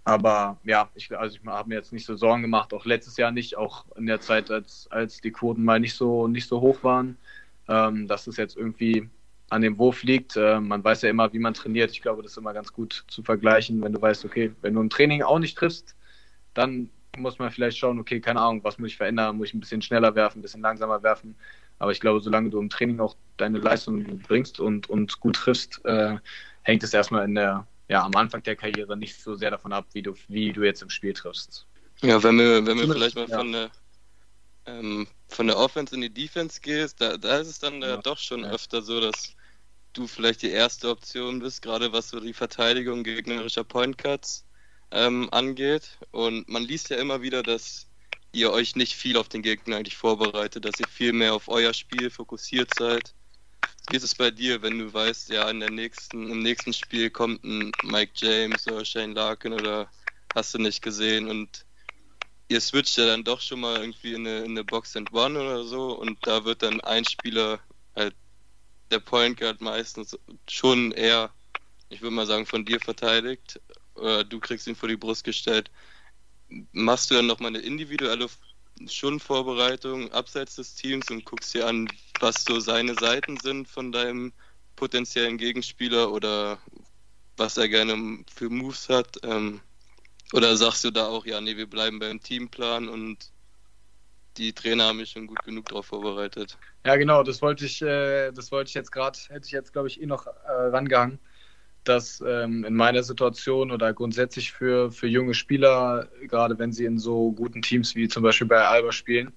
Aber ja, ich, also ich habe mir jetzt nicht so Sorgen gemacht, auch letztes Jahr nicht, auch in der Zeit, als, als die Quoten mal nicht so, nicht so hoch waren, ähm, dass es jetzt irgendwie an dem Wurf liegt. Äh, man weiß ja immer, wie man trainiert. Ich glaube, das ist immer ganz gut zu vergleichen, wenn du weißt, okay, wenn du im Training auch nicht triffst, dann muss man vielleicht schauen, okay, keine Ahnung, was muss ich verändern? Muss ich ein bisschen schneller werfen, ein bisschen langsamer werfen? Aber ich glaube, solange du im Training auch deine Leistung bringst und, und gut triffst, äh, hängt es erstmal in der, ja, am Anfang der Karriere nicht so sehr davon ab, wie du, wie du jetzt im Spiel triffst. Ja, wenn wir, wenn wir vielleicht mal ja. von der ähm, von der Offense in die Defense gehst, da, da ist es dann ja. doch schon ja. öfter so, dass du vielleicht die erste Option bist, gerade was so die Verteidigung gegnerischer Point Cuts ähm, angeht. Und man liest ja immer wieder, dass ihr euch nicht viel auf den Gegner eigentlich vorbereitet, dass ihr viel mehr auf euer Spiel fokussiert seid. Wie ist es bei dir, wenn du weißt, ja, in der nächsten, im nächsten Spiel kommt ein Mike James oder Shane Larkin oder hast du nicht gesehen und ihr switcht ja dann doch schon mal irgendwie in eine, in eine Box and One oder so und da wird dann ein Spieler, halt der Point Guard meistens schon eher, ich würde mal sagen, von dir verteidigt oder du kriegst ihn vor die Brust gestellt machst du dann nochmal eine individuelle Schonvorbereitung abseits des Teams und guckst dir an, was so seine Seiten sind von deinem potenziellen Gegenspieler oder was er gerne für Moves hat? Ähm, oder sagst du da auch, ja, nee, wir bleiben beim Teamplan und die Trainer haben mich schon gut genug darauf vorbereitet? Ja, genau, das wollte ich, äh, das wollte ich jetzt gerade, hätte ich jetzt, glaube ich, eh noch äh, rangehangen dass ähm, in meiner Situation oder grundsätzlich für, für junge Spieler, gerade wenn sie in so guten Teams wie zum Beispiel bei Alba spielen,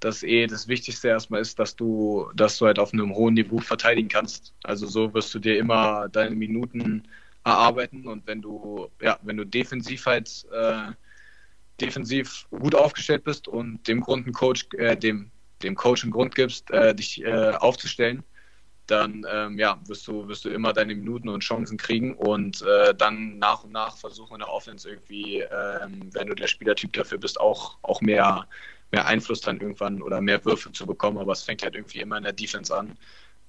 dass eh das Wichtigste erstmal ist, dass du, dass du halt auf einem hohen Niveau verteidigen kannst. Also so wirst du dir immer deine Minuten erarbeiten und wenn du, ja, wenn du defensiv halt äh, defensiv gut aufgestellt bist und dem Grund einen Coach, äh, dem, dem Coach einen Grund gibst, äh, dich äh, aufzustellen, dann ähm, ja, wirst du, wirst du immer deine Minuten und Chancen kriegen und äh, dann nach und nach versuchen in der Offense irgendwie, ähm, wenn du der Spielertyp dafür bist, auch, auch mehr, mehr Einfluss dann irgendwann oder mehr Würfe zu bekommen. Aber es fängt halt irgendwie immer in der Defense an.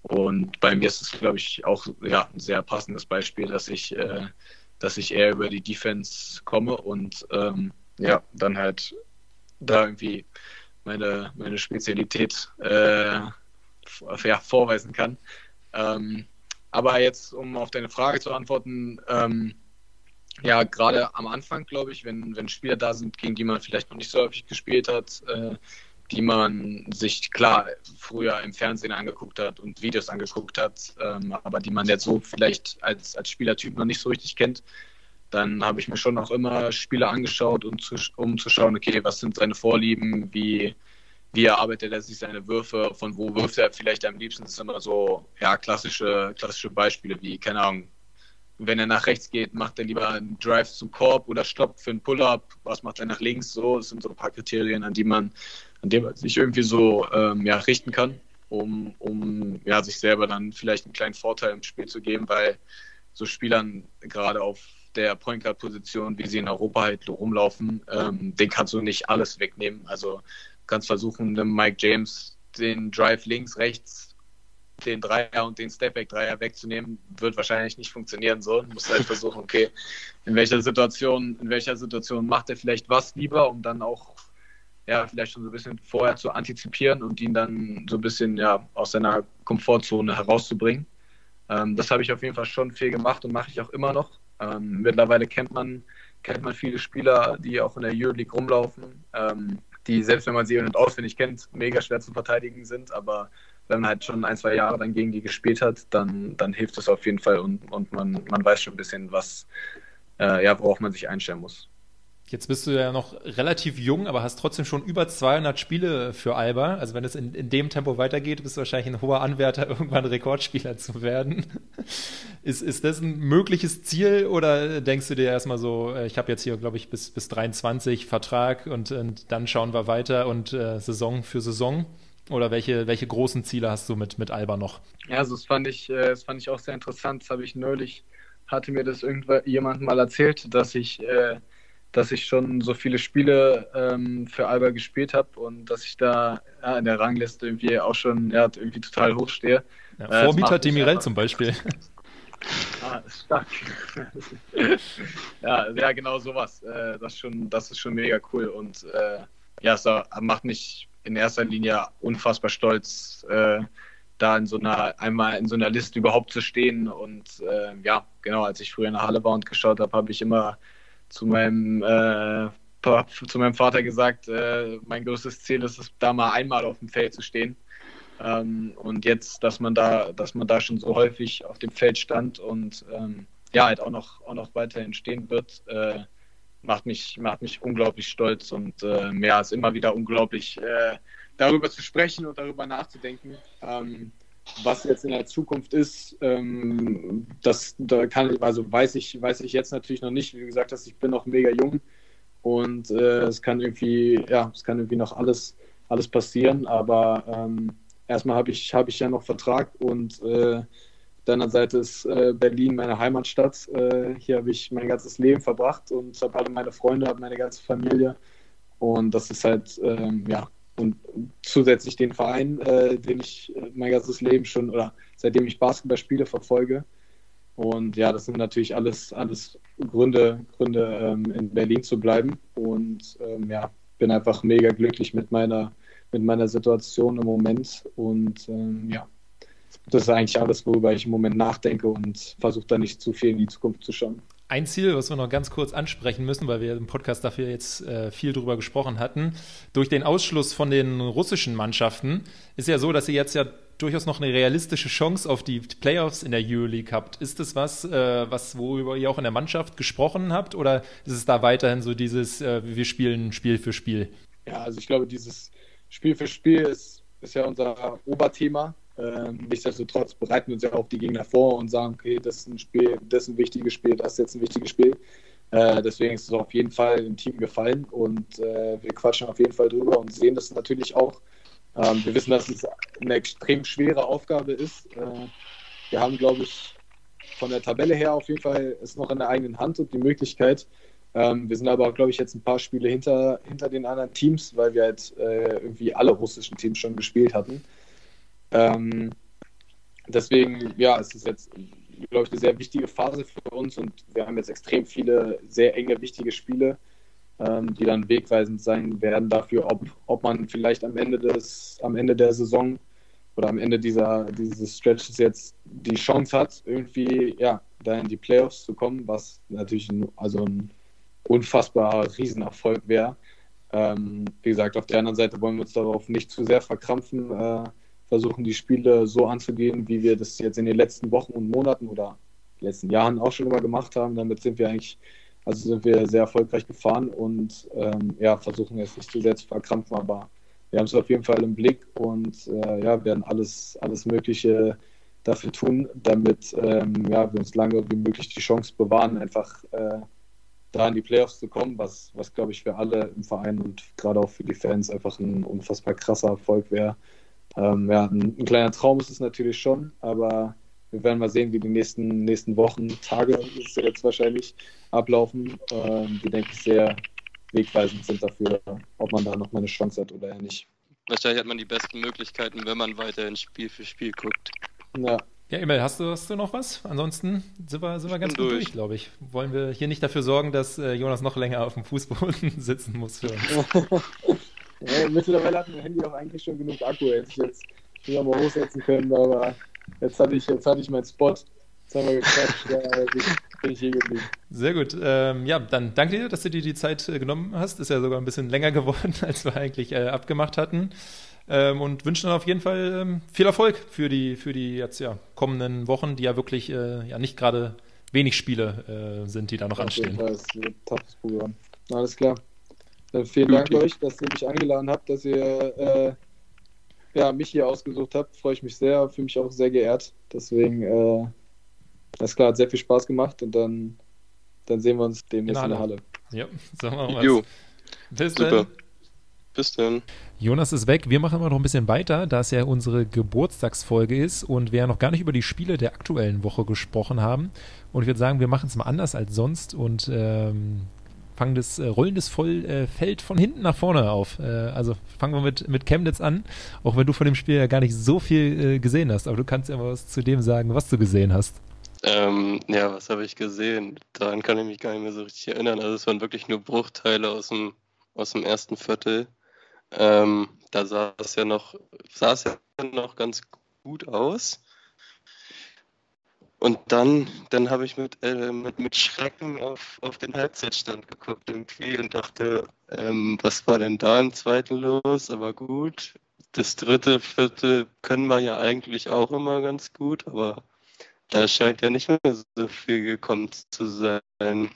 Und bei mir ist es, glaube ich, auch ja, ein sehr passendes Beispiel, dass ich, äh, dass ich eher über die Defense komme und ähm, ja, dann halt da irgendwie meine, meine Spezialität äh, ja, vorweisen kann. Ähm, aber jetzt, um auf deine Frage zu antworten, ähm, ja, gerade am Anfang, glaube ich, wenn, wenn Spieler da sind, gegen die man vielleicht noch nicht so häufig gespielt hat, äh, die man sich klar früher im Fernsehen angeguckt hat und Videos angeguckt hat, ähm, aber die man jetzt so vielleicht als, als Spielertyp noch nicht so richtig kennt, dann habe ich mir schon auch immer Spieler angeschaut, um zu, um zu schauen, okay, was sind seine Vorlieben, wie, wie erarbeitet er sich seine Würfe, von wo wirft er vielleicht am liebsten. Das sind immer so ja, klassische, klassische Beispiele wie, keine Ahnung, wenn er nach rechts geht, macht er lieber einen Drive zum Korb oder Stopp für einen Pull-up, was macht er nach links so. Das sind so ein paar Kriterien, an die man, an die man sich irgendwie so ähm, ja, richten kann, um, um ja, sich selber dann vielleicht einen kleinen Vorteil im Spiel zu geben, weil so Spielern gerade auf der Point Guard Position, wie sie in Europa halt rumlaufen, ähm, den kannst du nicht alles wegnehmen. Also kannst versuchen, dem Mike James den Drive links, rechts, den Dreier und den Stepback-Dreier wegzunehmen, wird wahrscheinlich nicht funktionieren. So, du musst halt versuchen, okay, in welcher Situation, in welcher Situation macht er vielleicht was lieber, um dann auch ja, vielleicht schon so ein bisschen vorher zu antizipieren und ihn dann so ein bisschen ja, aus seiner Komfortzone herauszubringen. Ähm, das habe ich auf jeden Fall schon viel gemacht und mache ich auch immer noch. Ähm, mittlerweile kennt man, kennt man viele Spieler, die auch in der Euroleague rumlaufen, ähm, die selbst wenn man sie nicht auswendig kennt, mega schwer zu verteidigen sind, aber wenn man halt schon ein, zwei Jahre dann gegen die gespielt hat, dann, dann hilft es auf jeden Fall und, und man, man weiß schon ein bisschen, was, äh, ja, worauf man sich einstellen muss. Jetzt bist du ja noch relativ jung, aber hast trotzdem schon über 200 Spiele für Alba. Also wenn es in, in dem Tempo weitergeht, bist du wahrscheinlich ein hoher Anwärter, [LAUGHS] irgendwann Rekordspieler zu werden. ist, ist das ein mögliches Ziel oder denkst du dir erstmal so, äh, ich habe jetzt hier, glaube ich, bis, bis 23 Vertrag und, und dann schauen wir weiter und äh, Saison für Saison? Oder welche, welche großen Ziele hast du mit, mit Alba noch? Ja, also das fand ich, äh, das fand ich auch sehr interessant. Das habe ich neulich, hatte mir das irgendjemand mal erzählt, dass ich äh, dass ich schon so viele Spiele ähm, für Alba gespielt habe und dass ich da ja, in der Rangliste irgendwie auch schon ja, irgendwie total hoch stehe. Ja, vor äh, Mieter Demirel zum Beispiel. [LAUGHS] Ah, stark. [LAUGHS] ja, ja, genau sowas. Äh, das, schon, das ist schon mega cool und äh, ja, es macht mich in erster Linie unfassbar stolz, äh, da in so einer, einmal in so einer Liste überhaupt zu stehen. Und äh, ja, genau, als ich früher in der Halle war und geschaut habe, habe ich immer zu meinem, äh, zu meinem Vater gesagt, äh, mein größtes Ziel ist es, da mal einmal auf dem Feld zu stehen. Ähm, und jetzt, dass man da, dass man da schon so häufig auf dem Feld stand und ähm, ja, halt auch noch, auch noch weiterhin stehen wird, äh, macht, mich, macht mich unglaublich stolz und äh, mehr als immer wieder unglaublich, äh, darüber zu sprechen und darüber nachzudenken. Ähm, was jetzt in der Zukunft ist, ähm, das da kann also weiß ich, weiß ich jetzt natürlich noch nicht. Wie gesagt hast, ich bin noch mega jung und äh, es kann irgendwie, ja, es kann irgendwie noch alles, alles passieren, aber ähm, erstmal habe ich, hab ich ja noch Vertrag und äh, deiner Seite ist äh, Berlin meine Heimatstadt. Äh, hier habe ich mein ganzes Leben verbracht und habe alle meine Freunde, habe meine ganze Familie. Und das ist halt, ähm, ja, und zusätzlich den Verein, äh, den ich äh, mein ganzes Leben schon oder seitdem ich Basketball spiele, verfolge. Und ja, das sind natürlich alles, alles Gründe, Gründe ähm, in Berlin zu bleiben. Und ähm, ja, bin einfach mega glücklich mit meiner, mit meiner Situation im Moment. Und ähm, ja, das ist eigentlich alles, worüber ich im Moment nachdenke und versuche da nicht zu viel in die Zukunft zu schauen. Ein Ziel, was wir noch ganz kurz ansprechen müssen, weil wir im Podcast dafür jetzt äh, viel drüber gesprochen hatten, durch den Ausschluss von den russischen Mannschaften ist ja so, dass ihr jetzt ja durchaus noch eine realistische Chance auf die Playoffs in der Euroleague habt. Ist das was, äh, was worüber ihr auch in der Mannschaft gesprochen habt, oder ist es da weiterhin so dieses, äh, wir spielen Spiel für Spiel? Ja, also ich glaube, dieses Spiel für Spiel ist, ist ja unser Oberthema. Ähm, nichtsdestotrotz bereiten wir uns ja auch die Gegner vor und sagen, okay, das ist ein Spiel, das ist ein wichtiges Spiel, das ist jetzt ein wichtiges Spiel. Äh, deswegen ist es auf jeden Fall dem Team gefallen und äh, wir quatschen auf jeden Fall drüber und sehen das natürlich auch. Ähm, wir wissen, dass es eine extrem schwere Aufgabe ist. Äh, wir haben, glaube ich, von der Tabelle her auf jeden Fall es noch in der eigenen Hand und die Möglichkeit. Ähm, wir sind aber, glaube ich, jetzt ein paar Spiele hinter, hinter den anderen Teams, weil wir halt äh, irgendwie alle russischen Teams schon gespielt hatten. Ähm, deswegen, ja, es ist jetzt glaube ich, eine sehr wichtige Phase für uns und wir haben jetzt extrem viele sehr enge, wichtige Spiele, ähm, die dann wegweisend sein werden dafür, ob, ob man vielleicht am Ende des, am Ende der Saison oder am Ende dieser, dieses Stretches jetzt die Chance hat, irgendwie ja, da in die Playoffs zu kommen, was natürlich ein, also ein unfassbarer Riesenerfolg wäre. Ähm, wie gesagt, auf der anderen Seite wollen wir uns darauf nicht zu sehr verkrampfen. Äh, versuchen die Spiele so anzugehen, wie wir das jetzt in den letzten Wochen und Monaten oder letzten Jahren auch schon immer gemacht haben. Damit sind wir eigentlich, also sind wir sehr erfolgreich gefahren und ähm, ja, versuchen jetzt nicht zu sehr zu verkrampfen, aber wir haben es auf jeden Fall im Blick und äh, ja, werden alles, alles Mögliche dafür tun, damit ähm, ja, wir uns lange wie möglich die Chance bewahren, einfach äh, da in die Playoffs zu kommen, was, was glaube ich für alle im Verein und gerade auch für die Fans einfach ein unfassbar krasser Erfolg wäre. Ähm, ja, ein, ein, kleiner Traum ist es natürlich schon, aber wir werden mal sehen, wie die nächsten, nächsten Wochen, Tage ist jetzt wahrscheinlich ablaufen, ähm, die, denke ich, sehr wegweisend sind dafür, ob man da noch mal eine Chance hat oder nicht. Wahrscheinlich hat man die besten Möglichkeiten, wenn man weiterhin Spiel für Spiel guckt. Ja. Ja, Emil, hast du, hast du noch was? Ansonsten sind wir, sind wir ganz gut durch, durch glaube ich. Wollen wir hier nicht dafür sorgen, dass äh, Jonas noch länger auf dem Fußboden [LAUGHS] sitzen muss für uns? [LAUGHS] Ja, mittlerweile hat mein Handy auch eigentlich schon genug Akku. Hätte ich jetzt wieder mal hochsetzen können, aber jetzt hatte ich, jetzt hatte ich meinen Spot. Jetzt haben wir gequatscht, da bin ich hier geblieben. Sehr gut. Ähm, ja, dann danke dir, dass du dir die Zeit äh, genommen hast. Ist ja sogar ein bisschen länger [LAUGHS] geworden, als wir eigentlich äh, abgemacht hatten. Ähm, und wünschen dann auf jeden Fall ähm, viel Erfolg für die, für die jetzt ja kommenden Wochen, die ja wirklich äh, ja nicht gerade wenig Spiele äh, sind, die da noch anstehen. Das ist ein toughes Programm. Alles klar. Dann vielen Dank euch, dass ihr mich eingeladen habt, dass ihr äh, ja, mich hier ausgesucht habt. Freue ich mich sehr, fühle mich auch sehr geehrt. Deswegen, äh, das klar, hat sehr viel Spaß gemacht und dann, dann sehen wir uns demnächst in, in der Halle. Ja, so machen wir Bis Super. dann. Bis dann. Jonas ist weg. Wir machen aber noch ein bisschen weiter, da es ja unsere Geburtstagsfolge ist und wir ja noch gar nicht über die Spiele der aktuellen Woche gesprochen haben. Und ich würde sagen, wir machen es mal anders als sonst und ähm, fangen das äh, rollen das Vollfeld äh, von hinten nach vorne auf. Äh, also fangen wir mit, mit Chemnitz an, auch wenn du von dem Spiel ja gar nicht so viel äh, gesehen hast, aber du kannst ja mal was zu dem sagen, was du gesehen hast. Ähm, ja, was habe ich gesehen? Daran kann ich mich gar nicht mehr so richtig erinnern. Also es waren wirklich nur Bruchteile aus dem, aus dem ersten Viertel. Ähm, da sah es ja noch, sah es ja noch ganz gut aus. Und dann, dann habe ich mit, äh, mit, mit Schrecken auf, auf den Halbzeitstand geguckt irgendwie und dachte, ähm, was war denn da im zweiten los? Aber gut, das dritte, vierte können wir ja eigentlich auch immer ganz gut, aber da scheint ja nicht mehr so viel gekommen zu sein.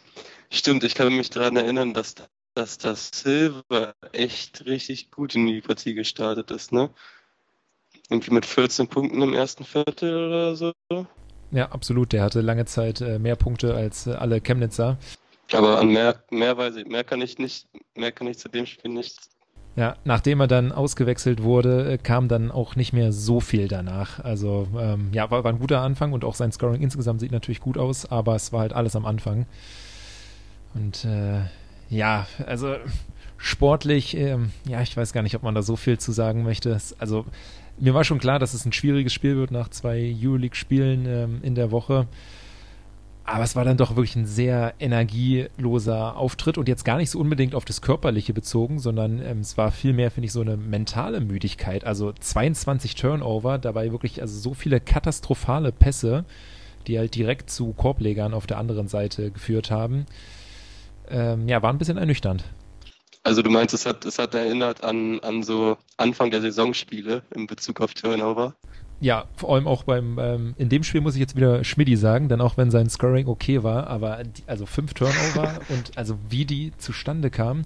Stimmt, ich kann mich daran erinnern, dass, dass das Silver echt richtig gut in die Partie gestartet ist, ne? Irgendwie mit 14 Punkten im ersten Viertel oder so. Ja, absolut. Der hatte lange Zeit äh, mehr Punkte als äh, alle Chemnitzer. Aber an mehr, mehr weiß ich, mehr kann ich nicht, mehr kann ich zu dem Spiel nicht. Ja, nachdem er dann ausgewechselt wurde, äh, kam dann auch nicht mehr so viel danach. Also ähm, ja, war, war ein guter Anfang und auch sein Scoring insgesamt sieht natürlich gut aus, aber es war halt alles am Anfang. Und äh, ja, also sportlich, ähm, ja, ich weiß gar nicht, ob man da so viel zu sagen möchte. Also mir war schon klar, dass es ein schwieriges Spiel wird nach zwei Euroleague-Spielen ähm, in der Woche. Aber es war dann doch wirklich ein sehr energieloser Auftritt und jetzt gar nicht so unbedingt auf das Körperliche bezogen, sondern ähm, es war vielmehr, finde ich, so eine mentale Müdigkeit. Also 22 Turnover, dabei wirklich also so viele katastrophale Pässe, die halt direkt zu Korblegern auf der anderen Seite geführt haben. Ähm, ja, war ein bisschen ernüchternd. Also du meinst, es hat, es hat erinnert an, an so Anfang der Saisonspiele in Bezug auf Turnover? Ja, vor allem auch beim, ähm, in dem Spiel muss ich jetzt wieder Schmidti sagen, denn auch wenn sein Scoring okay war, aber die, also fünf Turnover [LAUGHS] und also wie die zustande kamen.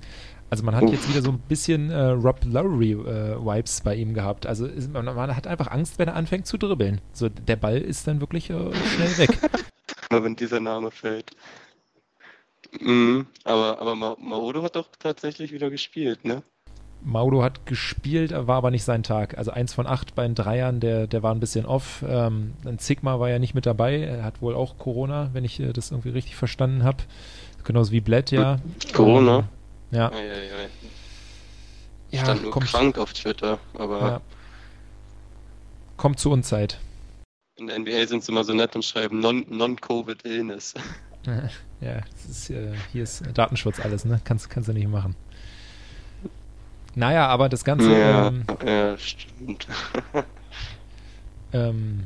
Also man hat jetzt wieder so ein bisschen äh, Rob Lowry-Vibes äh, bei ihm gehabt. Also ist, man, man, hat einfach Angst, wenn er anfängt zu dribbeln. So, der Ball ist dann wirklich äh, schnell weg. [LAUGHS] wenn dieser Name fällt. Mhm, aber aber Ma Maodo hat doch tatsächlich wieder gespielt, ne? Maudo hat gespielt, war aber nicht sein Tag. Also eins von acht bei den Dreiern, der, der war ein bisschen off. Ähm, Sigma war ja nicht mit dabei. Er hat wohl auch Corona, wenn ich äh, das irgendwie richtig verstanden habe. Genauso wie Bled, ja. Corona? Ähm, ja. Ei, ei, ei. Ja, stand nur kommt, krank auf Twitter, aber. Ja. Kommt zur Unzeit. In der NBA sind sie immer so nett und schreiben Non-Covid-Illness. [LAUGHS] ja, ist, äh, hier ist Datenschutz alles, ne? Kannst, kannst du nicht machen. Naja, aber das Ganze. Ja, ähm, ja stimmt. [LAUGHS] ähm,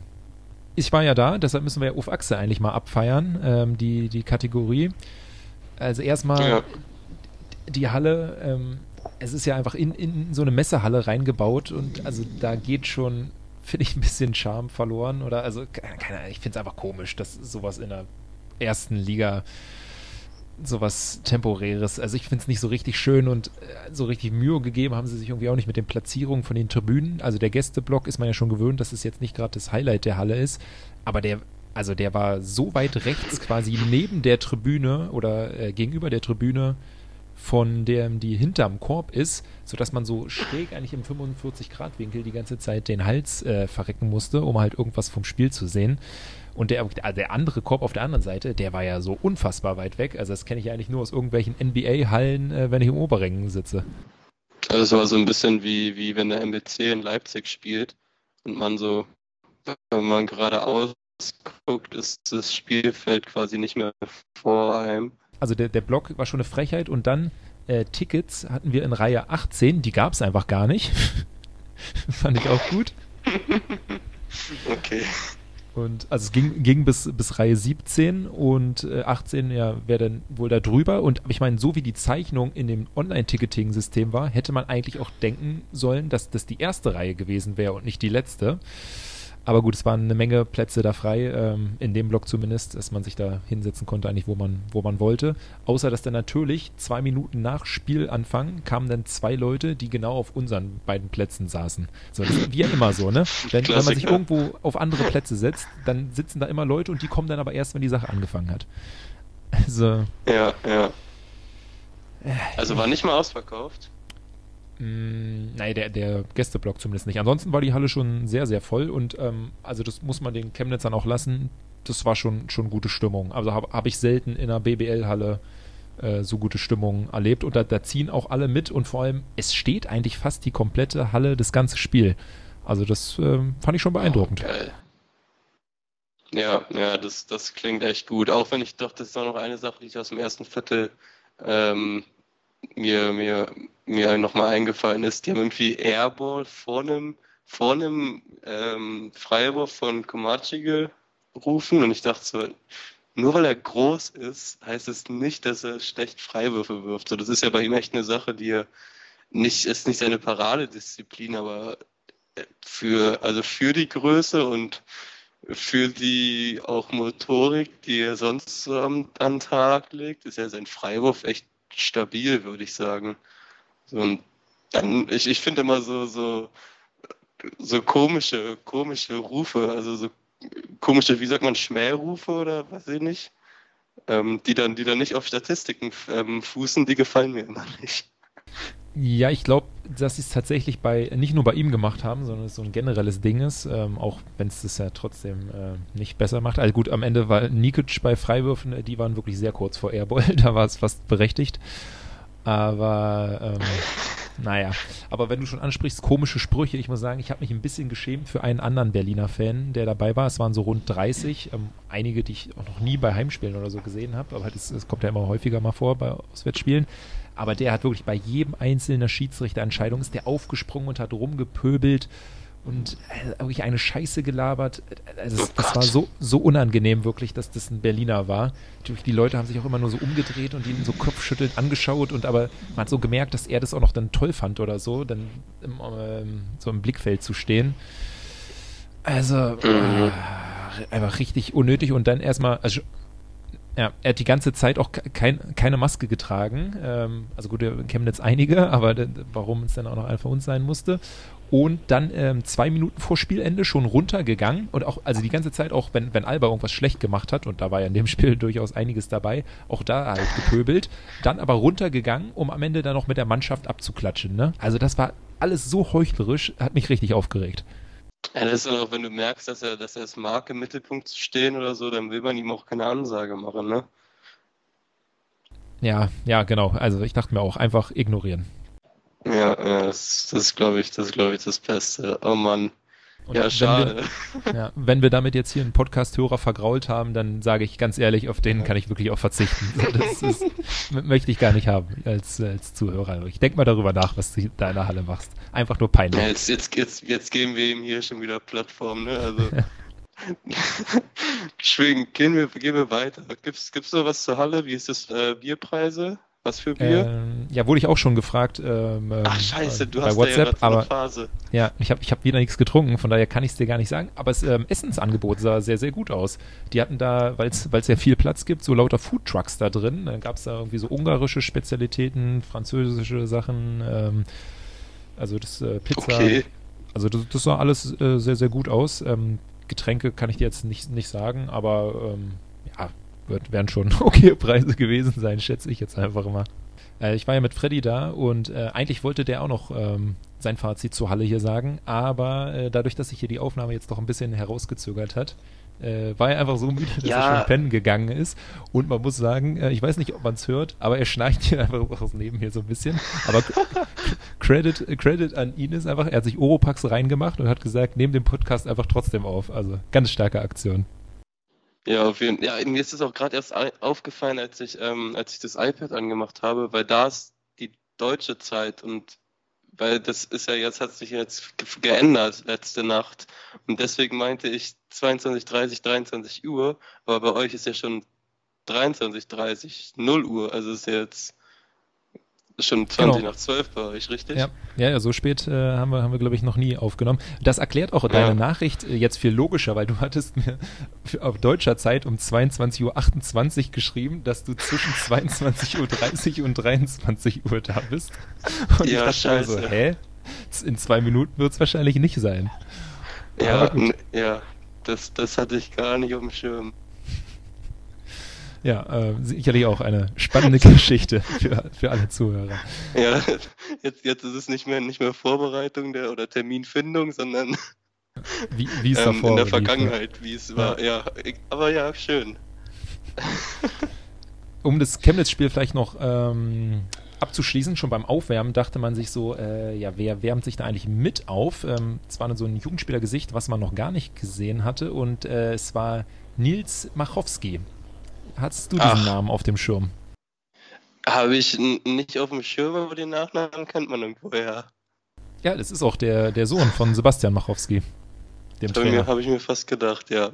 ich war ja da, deshalb müssen wir ja auf Achse eigentlich mal abfeiern, ähm, die, die Kategorie. Also erstmal ja. die Halle, ähm, es ist ja einfach in, in so eine Messehalle reingebaut und also da geht schon, [LAUGHS] finde ich, ein bisschen Charme verloren. Oder also, keine Ahnung, ich finde es einfach komisch, dass sowas in der ersten Liga sowas Temporäres. Also ich finde es nicht so richtig schön und äh, so richtig Mühe gegeben haben sie sich irgendwie auch nicht mit den Platzierungen von den Tribünen. Also der Gästeblock ist man ja schon gewöhnt, dass es jetzt nicht gerade das Highlight der Halle ist, aber der also der war so weit rechts quasi neben der Tribüne oder äh, gegenüber der Tribüne von dem die hinterm Korb ist, sodass man so schräg eigentlich im 45 Grad Winkel die ganze Zeit den Hals äh, verrecken musste, um halt irgendwas vom Spiel zu sehen. Und der, der andere Korb auf der anderen Seite, der war ja so unfassbar weit weg. Also das kenne ich eigentlich nur aus irgendwelchen NBA-Hallen, äh, wenn ich im Oberringen sitze. Also es war so ein bisschen wie, wie wenn der MBC in Leipzig spielt und man so, wenn man geradeaus guckt, ist das Spielfeld quasi nicht mehr vor einem. Also der, der Block war schon eine Frechheit und dann äh, Tickets hatten wir in Reihe 18, die gab es einfach gar nicht. [LAUGHS] Fand ich auch gut. [LAUGHS] okay. Und also es ging, ging bis, bis Reihe 17 und äh, 18 ja wäre dann wohl da drüber. Und ich meine, so wie die Zeichnung in dem Online-Ticketing-System war, hätte man eigentlich auch denken sollen, dass das die erste Reihe gewesen wäre und nicht die letzte. Aber gut, es waren eine Menge Plätze da frei, ähm, in dem Block zumindest, dass man sich da hinsetzen konnte, eigentlich wo man, wo man wollte. Außer dass dann natürlich zwei Minuten nach Spielanfang kamen dann zwei Leute, die genau auf unseren beiden Plätzen saßen. So, das ist wie immer so, ne? Wenn, wenn man sich irgendwo auf andere Plätze setzt, dann sitzen da immer Leute und die kommen dann aber erst, wenn die Sache angefangen hat. [LAUGHS] Also. Ja, ja. Also war nicht mal ausverkauft. Mm, nein, der, der Gästeblock zumindest nicht. Ansonsten war die Halle schon sehr, sehr voll und ähm, also das muss man den Chemnitzern auch lassen. Das war schon, schon gute Stimmung. Also habe hab ich selten in einer BBL-Halle äh, so gute Stimmung erlebt und da, da, ziehen auch alle mit und vor allem, es steht eigentlich fast die komplette Halle, das ganze Spiel. Also das äh, fand ich schon beeindruckend. Oh, geil. Ja, ja, das, das klingt echt gut. Auch wenn ich doch, das ist auch noch eine Sache, die ich aus dem ersten Viertel ähm, mir, mir, mir nochmal eingefallen ist, die haben irgendwie Airball vor einem, vor einem ähm, Freiwurf von Komachi gerufen und ich dachte so, nur weil er groß ist, heißt es nicht, dass er schlecht Freiwürfe wirft. So, das ist ja bei ihm echt eine Sache, die er nicht, ist nicht seine Paradedisziplin, aber für, also für die Größe und für die auch Motorik, die er sonst so am, an Tag legt, ist ja sein Freiwurf echt stabil, würde ich sagen. Und dann, ich, ich finde immer so, so, so komische, komische Rufe, also so komische, wie sagt man, Schmährufe oder weiß ich nicht, ähm, die, dann, die dann nicht auf Statistiken ähm, fußen, die gefallen mir immer nicht. Ja, ich glaube, dass sie es tatsächlich bei nicht nur bei ihm gemacht haben, sondern es so ein generelles Ding ist, ähm, auch wenn es das ja trotzdem äh, nicht besser macht. Also gut, am Ende war Nikic bei Freiwürfen, die waren wirklich sehr kurz vor Airball, [LAUGHS] da war es fast berechtigt. Aber ähm, [LAUGHS] naja, aber wenn du schon ansprichst, komische Sprüche, ich muss sagen, ich habe mich ein bisschen geschämt für einen anderen Berliner Fan, der dabei war. Es waren so rund 30, ähm, einige, die ich auch noch nie bei Heimspielen oder so gesehen habe, aber es kommt ja immer häufiger mal vor bei Auswärtsspielen. Aber der hat wirklich bei jedem einzelnen Schiedsrichterentscheidung ist der aufgesprungen und hat rumgepöbelt und äh, wirklich eine Scheiße gelabert. Also das, das war so, so unangenehm wirklich, dass das ein Berliner war. Natürlich, die Leute haben sich auch immer nur so umgedreht und ihn so kopfschüttelnd angeschaut und aber man hat so gemerkt, dass er das auch noch dann toll fand oder so, dann im, ähm, so im Blickfeld zu stehen. Also mhm. äh, einfach richtig unnötig und dann erstmal, also Ja, er hat die ganze Zeit auch kein, keine Maske getragen. Ähm, also gut, wir kennen jetzt einige, aber warum es dann auch noch einer von uns sein musste. Und dann ähm, zwei Minuten vor Spielende schon runtergegangen und auch, also die ganze Zeit auch, wenn, wenn Alba irgendwas schlecht gemacht hat, und da war ja in dem [LAUGHS] Spiel durchaus einiges dabei, auch da halt gepöbelt, dann aber runtergegangen, um am Ende dann noch mit der Mannschaft abzuklatschen. Ne? Also das war alles so heuchlerisch, hat mich richtig aufgeregt. Ja, das ist dann auch, wenn du merkst, dass er, dass er es mag, im Mittelpunkt zu stehen oder so, dann will man ihm auch keine Ansage machen, ne? Ja, ja, genau. Also ich dachte mir auch, einfach ignorieren. Ja, ja das, das glaube ich, das glaube ich das Beste. Oh Mann. Und ja, schade. Wir, [LAUGHS] ja, wenn wir damit jetzt hier einen Podcast-Hörer vergrault haben, dann sage ich ganz ehrlich, auf den kann ich wirklich auch verzichten. Das ist, möchte ich gar nicht haben als, als Zuhörer. Ich denke mal darüber nach, was du da in der Halle machst. Einfach nur peinlich. Ja, jetzt, jetzt, jetzt, jetzt geben wir ihm hier schon wieder Plattform, ne? Also. [LAUGHS] [LAUGHS] Schwingen, gehen wir, gehen wir weiter. Gibt es noch was zur Halle? Wie ist das äh, Bierpreise? Was für Bier? Ähm, ja, wurde ich auch schon gefragt. Ähm, Ach ähm, scheiße, du hast WhatsApp, ja aber Phase. ja, ich habe ich hab wieder nichts getrunken, von daher kann ich es dir gar nicht sagen. Aber das ähm, Essensangebot sah sehr, sehr gut aus. Die hatten da, weil es ja viel Platz gibt, so lauter Foodtrucks da drin. Dann gab es da irgendwie so ungarische Spezialitäten, französische Sachen, ähm, also das äh, Pizza. Okay. Also das, das sah alles äh, sehr, sehr gut aus. Ähm, Getränke kann ich dir jetzt nicht, nicht sagen, aber ja, wird, werden schon [LAUGHS] okay Preise gewesen sein, schätze ich jetzt einfach mal. Äh, ich war ja mit Freddy da und äh, eigentlich wollte der auch noch ähm, sein Fazit zur Halle hier sagen, aber äh, dadurch, dass sich hier die Aufnahme jetzt doch ein bisschen herausgezögert hat, äh, war er einfach so müde, dass ja. er schon pennen gegangen ist. Und man muss sagen, äh, ich weiß nicht, ob man es hört, aber er schnarcht hier [LAUGHS] einfach aus neben hier so ein bisschen. Aber Credit, Credit an ihn ist einfach, er hat sich Oropax reingemacht und hat gesagt, neben dem Podcast einfach trotzdem auf. Also ganz starke Aktion. Ja, auf jeden Fall. Ja, mir ist es auch gerade erst aufgefallen, als ich, ähm, als ich das iPad angemacht habe, weil da ist die deutsche Zeit und weil das ist ja jetzt, hat sich jetzt geändert letzte Nacht. Und deswegen meinte ich 22, 30, 23 Uhr, aber bei euch ist ja schon 23, 30, 0 Uhr. Also ist ja jetzt schon 20 genau. nach 12 bei euch, richtig? Ja, ja, so spät äh, haben wir, haben wir glaube ich, noch nie aufgenommen. Das erklärt auch ja. deine Nachricht äh, jetzt viel logischer, weil du hattest mir [LAUGHS] auf deutscher Zeit um 22.28 Uhr geschrieben, dass du zwischen [LAUGHS] 22.30 Uhr und 23 Uhr da bist. Und ja, ich dachte scheiße. so, hä? In zwei Minuten wird es wahrscheinlich nicht sein. Ja, ja, das, das hatte ich gar nicht auf dem Schirm. Ja, äh, sicherlich auch eine spannende [LAUGHS] Geschichte für, für alle Zuhörer. Ja, jetzt, jetzt ist es nicht mehr, nicht mehr Vorbereitung der, oder Terminfindung, sondern [LAUGHS] wie, wie es ähm, in der Vergangenheit, wie es war. Ja. ja, aber ja, schön. [LAUGHS] Um das Chemnitz-Spiel vielleicht noch ähm, abzuschließen, schon beim Aufwärmen dachte man sich so, äh, ja, wer wärmt sich da eigentlich mit auf? Ähm, es war dann so ein Jugendspielergesicht, was man noch gar nicht gesehen hatte und äh, es war Nils Machowski, Hattest du diesen Ach. Namen auf dem Schirm? Habe ich nicht auf dem Schirm, aber den Nachnamen kennt man irgendwoher. Ja, das ist auch der, der Sohn von Sebastian Machowski. Dem Trainer. Habe ich mir fast gedacht, ja.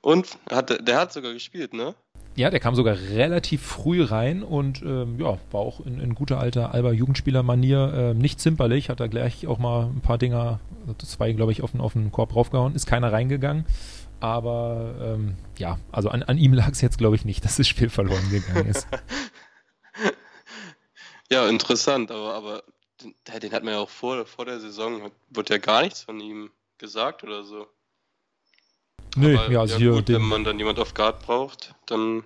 Und hat, der hat sogar gespielt, ne? Ja, der kam sogar relativ früh rein und ähm, ja, war auch in, in guter alter Alba Jugendspieler-Manier äh, nicht zimperlich, hat da gleich auch mal ein paar Dinger, zwei glaube ich, auf den, auf den Korb raufgehauen, ist keiner reingegangen. Aber ähm, ja, also an, an ihm lag es jetzt, glaube ich, nicht, dass das Spiel verloren gegangen ist. [LAUGHS] ja, interessant, aber, aber den, den, hat man ja auch vor, vor der Saison, wurde ja gar nichts von ihm gesagt oder so. Nö, aber, ja, also ja, hier. Gut, wenn man dann jemand auf Guard braucht, dann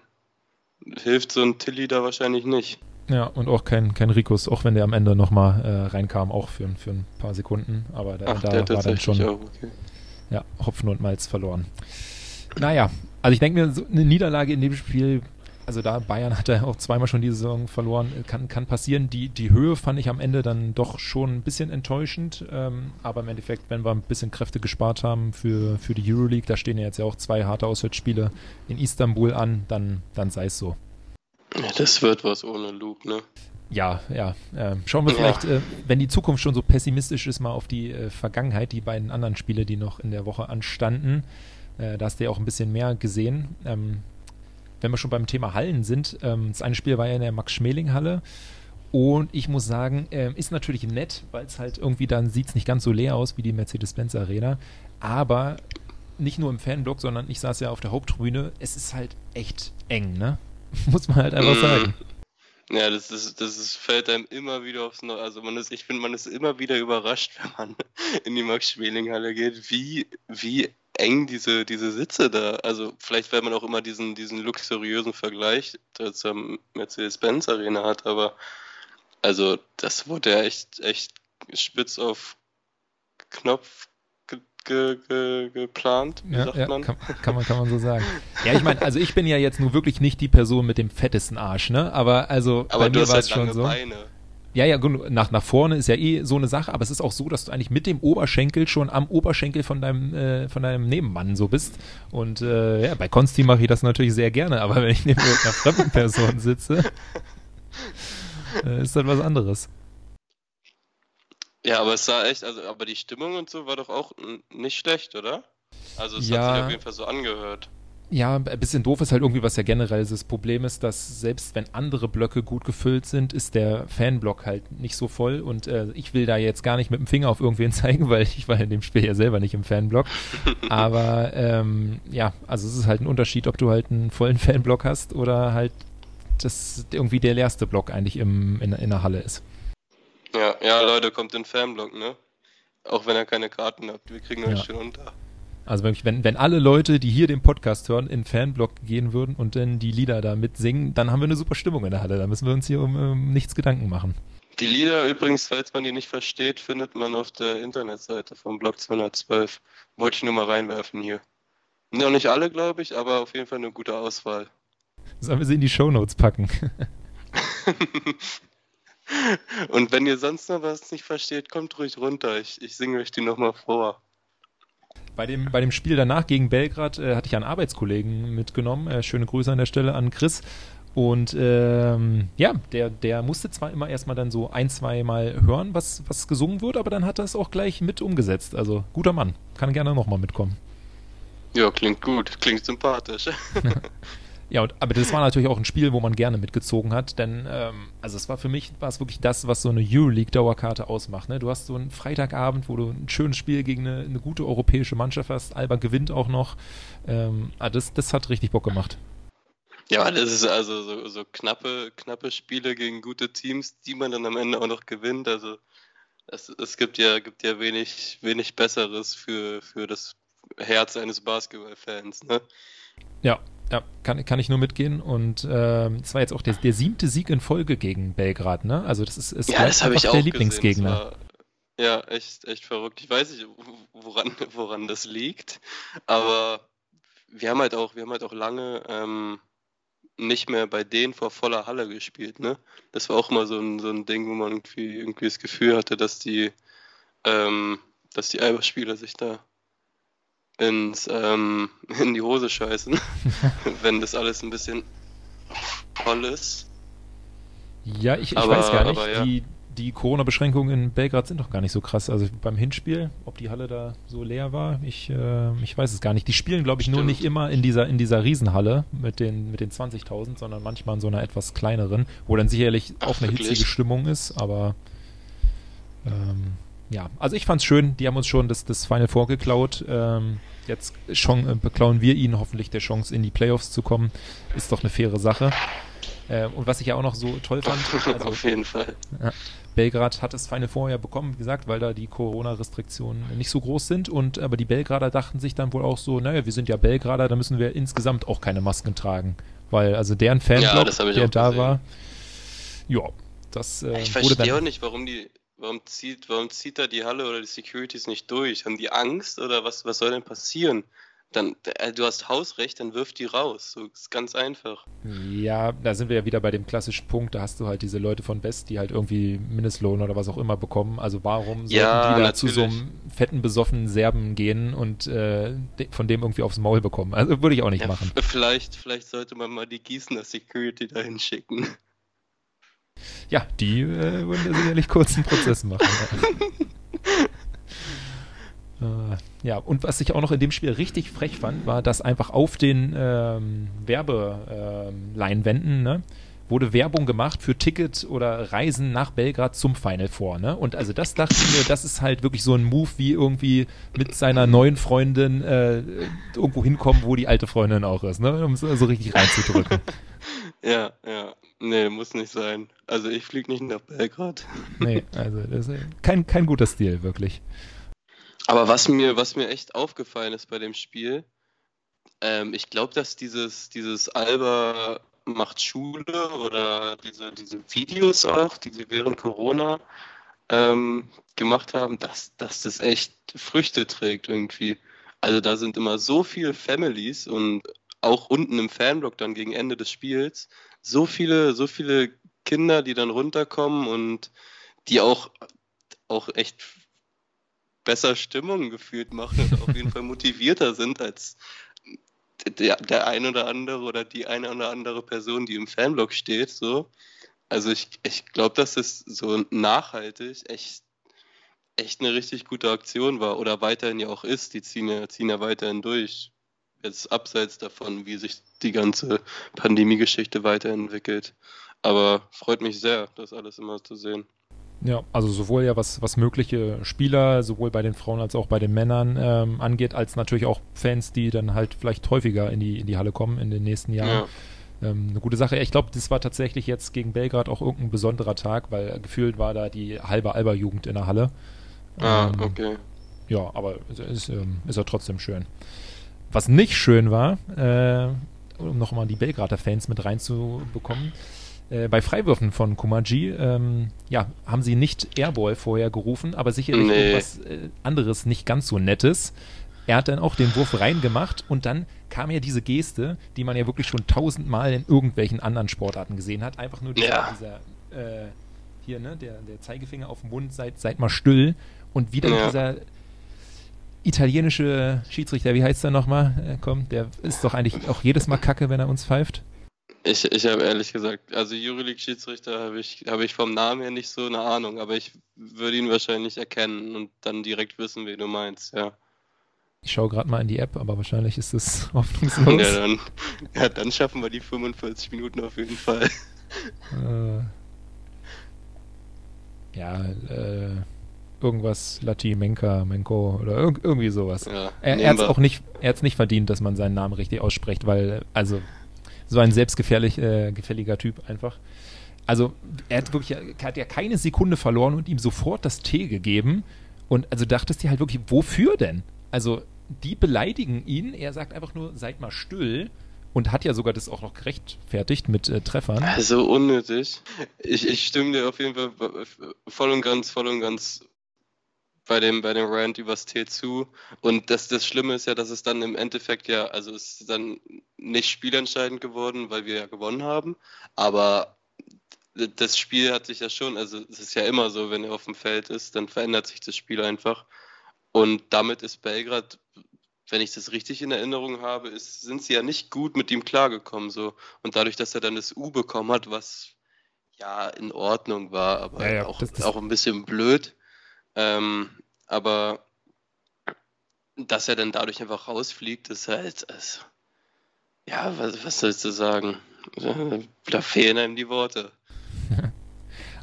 hilft so ein Tilly da wahrscheinlich nicht. Ja, und auch kein, kein Rikus, auch wenn der am Ende nochmal äh, reinkam, auch für, für ein paar Sekunden. Aber der, Ach, da war dann schon. Auch, okay. Ja, Hopfen und Malz verloren. Naja, also ich denke mir, so eine Niederlage in dem Spiel, also da Bayern hat er auch zweimal schon die Saison verloren, kann, kann passieren. Die, die Höhe fand ich am Ende dann doch schon ein bisschen enttäuschend. Ähm, aber im Endeffekt, wenn wir ein bisschen Kräfte gespart haben für, für die Euroleague, da stehen ja jetzt ja auch zwei harte Auswärtsspiele in Istanbul an, dann, dann sei es so. Ja, das wird was ohne Luke, ne? Ja, ja. Äh, schauen wir vielleicht, äh, wenn die Zukunft schon so pessimistisch ist, mal auf die äh, Vergangenheit, die beiden anderen Spiele, die noch in der Woche anstanden. Äh, da hast du ja auch ein bisschen mehr gesehen. Ähm, wenn wir schon beim Thema Hallen sind, ähm, das eine Spiel war ja in der Max-Schmeling-Halle. Und ich muss sagen, ähm, ist natürlich nett, weil es halt irgendwie dann sieht es nicht ganz so leer aus wie die Mercedes-Benz Arena. Aber nicht nur im Fanblock, sondern ich saß ja auf der Haupttribüne. Es ist halt echt eng, ne? [LAUGHS] Muss man halt einfach sagen. Ja, das ist, das ist, fällt einem immer wieder aufs Neue. Also man ist, ich finde, man ist immer wieder überrascht, [LAUGHS] wenn man in die Max-Schmeling-Halle geht, wie, wie eng diese, diese Sitze da. Also vielleicht, weil man auch immer diesen, diesen luxuriösen Vergleich zur Mercedes-Benz Arena hat, aber also das wurde ja echt, echt spitz auf Knopf ge, ge, geplant, wie ja, sagt ja, man? Kann, kann, man? Kann man so sagen. [LAUGHS] Ja, ich meine, also ich bin ja jetzt nur wirklich nicht die Person mit dem fettesten Arsch, ne? Aber also aber bei mir war halt es schon so. Beine. Ja, ja, nach, nach vorne ist ja eh so eine Sache, aber es ist auch so, dass du eigentlich mit dem Oberschenkel schon am Oberschenkel von deinem, äh, von deinem Nebenmann so bist. Und äh, ja, bei Konsti mache ich das natürlich sehr gerne, aber wenn ich neben irgendeiner fremden Person sitze, [LAUGHS] äh, ist das was anderes. Ja, aber es sah echt, also aber die Stimmung und so war doch auch nicht schlecht, oder? Also es ja, hat sich auf jeden Fall so angehört. Ja, ein bisschen doof ist halt irgendwie, was ja generell das Problem ist, dass selbst wenn andere Blöcke gut gefüllt sind, ist der Fanblock halt nicht so voll und äh, ich will da jetzt gar nicht mit dem Finger auf irgendwen [LAUGHS] zeigen, weil ich war in dem Spiel ja selber nicht im Fanblock. [LAUGHS] Aber ähm, ja, also es ist halt ein Unterschied, ob du halt einen vollen Fanblock hast oder halt das irgendwie der leerste Block eigentlich im, in, in der Halle ist. Ja, ja, Leute, kommt in Fanblock, ne? Auch wenn ihr keine Karten habt, wir kriegen euch ja. schon unter. Also wirklich, wenn, wenn alle Leute, die hier den Podcast hören, in Fanblock gehen würden und dann die Lieder da mitsingen, dann haben wir eine super Stimmung in der Halle. Da müssen wir uns hier um, um nichts Gedanken machen. Die Lieder übrigens, falls man die nicht versteht, findet man auf der Internetseite vom Blog 212. Wollte ich nur mal reinwerfen hier. Noch nicht alle, glaube ich, aber auf jeden Fall eine gute Auswahl. Sollen wir sie in die Shownotes packen? [LAUGHS] [LAUGHS] Und wenn ihr sonst noch was nicht versteht, kommt ruhig runter. Ich, ich singe euch die nochmal vor. Bei dem, bei dem Spiel danach gegen Belgrad äh, hatte ich einen Arbeitskollegen mitgenommen. Äh, schöne Grüße an der Stelle an Chris. Und ähm, ja, der, der musste zwar immer erstmal dann so ein, zwei Mal hören, was, was gesungen wird, aber dann hat er es auch gleich mit umgesetzt. Also guter Mann. Kann gerne nochmal mitkommen. Ja, klingt gut, klingt sympathisch. [LAUGHS] Ja, und, aber das war natürlich auch ein Spiel, wo man gerne mitgezogen hat, denn ähm, also es war für mich war es wirklich das, was so eine Euroleague-Dauerkarte ausmacht. Ne? Du hast so einen Freitagabend, wo du ein schönes Spiel gegen eine, eine gute europäische Mannschaft hast. Alba gewinnt auch noch. Ähm, ah, das, das hat richtig Bock gemacht. Ja, das ist also so, so knappe, knappe Spiele gegen gute Teams, die man dann am Ende auch noch gewinnt. Also es, es gibt ja, gibt ja wenig, wenig Besseres für, für das Herz eines Basketballfans. Ne? Ja, ja, kann, kann ich nur mitgehen. Und ähm, es war jetzt auch der, der siebte Sieg in Folge gegen Belgrad, ne? Also das ist, ist ja, das ich der Lieblingsgegner. Ja, echt, echt verrückt. Ich weiß nicht, woran, [LAUGHS] woran das liegt, aber wir haben halt auch, wir haben halt auch lange ähm, nicht mehr bei denen vor voller Halle gespielt, ne? Das war auch mal so ein, so ein Ding, wo man irgendwie, irgendwie das Gefühl hatte, dass die, ähm, dass die Alba-Spieler sich da ins, ähm, [LAUGHS] in die Hose scheißen, [LAUGHS] wenn das alles ein bisschen voll ist. Ja, ich, ich aber, weiß gar nicht. Ja. Die, die Corona-Beschränkungen in Belgrad sind doch gar nicht so krass. Also beim Hinspiel, ob die Halle da so leer war, ich, äh, ich weiß es gar nicht. Die spielen, glaube ich, Stimmt. nur nicht immer in dieser, in dieser Riesenhalle mit den, mit den 20.000, sondern manchmal in so einer etwas kleineren, wo dann sicherlich Ach, auch eine wirklich? hitzige Stimmung ist, aber ähm, ja, also ich fand's schön, die haben uns schon das, das Final Four geklaut. Ähm, jetzt schon, äh, beklauen wir ihnen hoffentlich der Chance, in die Playoffs zu kommen. Ist doch eine faire Sache. Äh, und was ich ja auch noch so toll fand, [LAUGHS] also, auf jeden Fall. Ja, Belgrad hat das Final Four ja bekommen, wie gesagt, weil da die Corona-Restriktionen nicht so groß sind. Und aber die Belgrader dachten sich dann wohl auch so, naja, wir sind ja Belgrader, da müssen wir insgesamt auch keine Masken tragen. Weil also deren Fanblock, ja, der da war, ja, das äh, Ich verstehe auch nicht, warum die Warum zieht, warum zieht da die Halle oder die Securities nicht durch? Haben die Angst oder was, was soll denn passieren? Dann, äh, du hast Hausrecht, dann wirf die raus. So ist ganz einfach. Ja, da sind wir ja wieder bei dem klassischen Punkt. Da hast du halt diese Leute von Best, die halt irgendwie Mindestlohn oder was auch immer bekommen. Also warum sollten ja, die da zu so einem fetten, besoffenen Serben gehen und äh, von dem irgendwie aufs Maul bekommen? Also würde ich auch nicht ja, machen. Vielleicht, vielleicht sollte man mal die Gießener Security dahin schicken. Ja, die äh, würden ja sicherlich kurzen Prozess machen. [LAUGHS] äh, ja, und was ich auch noch in dem Spiel richtig frech fand, war, dass einfach auf den ähm, WerbeLeinwänden, ähm, ne, wurde Werbung gemacht für Ticket oder Reisen nach Belgrad zum Final Four. Ne? Und also das dachte ich mir, das ist halt wirklich so ein Move, wie irgendwie mit seiner neuen Freundin äh, irgendwo hinkommen, wo die alte Freundin auch ist, ne? um es so richtig reinzudrücken. [LAUGHS] ja, ja. Nee, muss nicht sein. Also ich fliege nicht nach Belgrad. [LAUGHS] nee, also das ist kein, kein guter Stil, wirklich. Aber was mir, was mir echt aufgefallen ist bei dem Spiel, ähm, ich glaube, dass dieses, dieses Alba macht Schule oder diese, diese Videos auch, die sie während Corona ähm, gemacht haben, dass, dass das echt Früchte trägt irgendwie. Also da sind immer so viele Families und auch unten im Fanblock dann gegen Ende des Spiels so viele, so viele Kinder, die dann runterkommen und die auch, auch echt besser Stimmung gefühlt machen und auf jeden Fall motivierter sind als der, der ein oder andere oder die eine oder andere Person, die im Fanblock steht. So. Also ich, ich glaube, dass es so nachhaltig echt, echt eine richtig gute Aktion war oder weiterhin ja auch ist. Die ziehen ja, ziehen ja weiterhin durch. Jetzt abseits davon, wie sich die ganze Pandemie-Geschichte weiterentwickelt. Aber freut mich sehr, das alles immer zu sehen. Ja, also sowohl ja was, was mögliche Spieler, sowohl bei den Frauen als auch bei den Männern ähm, angeht, als natürlich auch Fans, die dann halt vielleicht häufiger in die, in die Halle kommen in den nächsten Jahren. Ja. Ähm, eine gute Sache. Ich glaube, das war tatsächlich jetzt gegen Belgrad auch irgendein besonderer Tag, weil gefühlt war da die halbe Alba-Jugend in der Halle. Ah, ähm, okay. Ja, aber ist, ist, ähm, ist ja trotzdem schön. Was nicht schön war, äh, um nochmal die Belgrader Fans mit reinzubekommen, äh, bei Freiwürfen von Kumaji, ähm, ja, haben sie nicht Airball vorher gerufen, aber sicherlich nee. irgendwas äh, anderes, nicht ganz so Nettes. Er hat dann auch den Wurf reingemacht und dann kam ja diese Geste, die man ja wirklich schon tausendmal in irgendwelchen anderen Sportarten gesehen hat. Einfach nur dieser, ja. dieser äh, hier, ne, der, der Zeigefinger auf dem Mund, seid, seid mal still. Und wieder ja. dieser italienische Schiedsrichter, wie heißt der nochmal? Äh, komm, der ist doch eigentlich auch jedes Mal kacke, wenn er uns pfeift. Ich, ich habe ehrlich gesagt, also Euroleague-Schiedsrichter habe ich, hab ich vom Namen her nicht so eine Ahnung, aber ich würde ihn wahrscheinlich erkennen und dann direkt wissen, wen du meinst, ja. Ich schaue gerade mal in die App, aber wahrscheinlich ist es [LAUGHS] hoffnungslos. Ja dann, ja, dann schaffen wir die 45 Minuten auf jeden Fall. Äh, ja, äh, irgendwas Lati Menka, Menko oder irg irgendwie sowas. Ja, er er hat es auch nicht, er hat's nicht verdient, dass man seinen Namen richtig ausspricht, weil, also so ein selbstgefährlich äh, gefälliger Typ einfach. Also er hat wirklich, er hat ja keine Sekunde verloren und ihm sofort das T gegeben. Und also dachtest du halt wirklich, wofür denn? Also die beleidigen ihn, er sagt einfach nur, seid mal still und hat ja sogar das auch noch gerechtfertigt mit äh, Treffern. Also unnötig. Ich, ich stimme dir auf jeden Fall voll und ganz, voll und ganz bei dem, bei dem Rant übers T zu. Und das, das Schlimme ist ja, dass es dann im Endeffekt ja, also es ist dann nicht spielentscheidend geworden, weil wir ja gewonnen haben. Aber das Spiel hat sich ja schon, also es ist ja immer so, wenn er auf dem Feld ist, dann verändert sich das Spiel einfach. Und damit ist Belgrad, wenn ich das richtig in Erinnerung habe, ist, sind sie ja nicht gut mit ihm klargekommen. So. Und dadurch, dass er dann das U bekommen hat, was ja in Ordnung war, aber ja, ja, auch, das, das auch ein bisschen blöd, ähm, aber dass er dann dadurch einfach rausfliegt, ist halt, also, ja, was, was sollst du sagen? [LAUGHS] Da fehlen einem die Worte. [LAUGHS]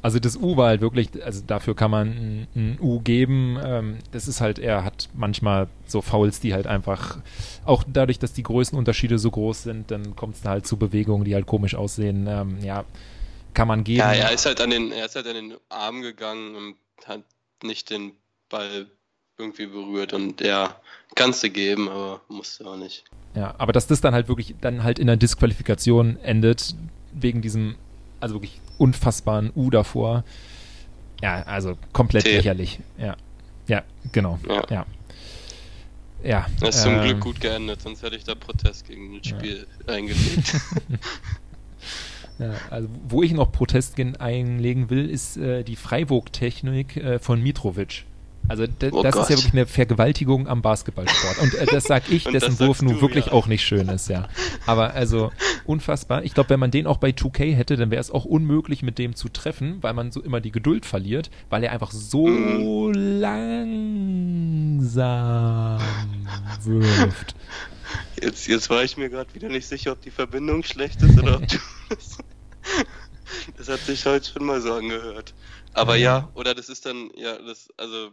Also das U war halt wirklich, also dafür kann man ein, U geben. Ähm, das ist halt, er hat manchmal so Fouls, die halt einfach, auch dadurch, dass die Größenunterschiede so groß sind, dann kommt es halt zu Bewegungen, die halt komisch aussehen. Ähm, ja, kann man geben. Ja, er ist halt an den, er ist halt an den Arm gegangen und hat nicht den Ball irgendwie berührt und ja, kannst du geben, aber musst du auch nicht. Ja, aber dass das dann halt wirklich dann halt in der Disqualifikation endet, wegen diesem, also wirklich unfassbaren U davor. Ja, also komplett T. lächerlich. Ja. Ja, genau. Ja. ja. ja das ist äh, zum Glück gut geendet, sonst hätte ich da Protest gegen das Spiel ja. eingelegt. [LAUGHS] Ja, also wo ich noch Protest einlegen will, ist äh, die Freiburg-Technik äh, von Mitrovic. Also oh das Gott. ist ja wirklich eine Vergewaltigung am Basketballsport. Und äh, das sag ich, [LAUGHS] dessen Wurf nun wirklich ja. auch nicht schön ist, ja. Aber also unfassbar. Ich glaube, wenn man den auch bei 2K hätte, dann wäre es auch unmöglich, mit dem zu treffen, weil man so immer die Geduld verliert, weil er einfach so mhm. langsam wirft. Jetzt, jetzt war ich mir gerade wieder nicht sicher, ob die Verbindung schlecht ist oder ob du [LAUGHS] Das [LAUGHS] hat sich heute schon mal so angehört. Aber mhm. ja, oder das ist dann, ja, das, also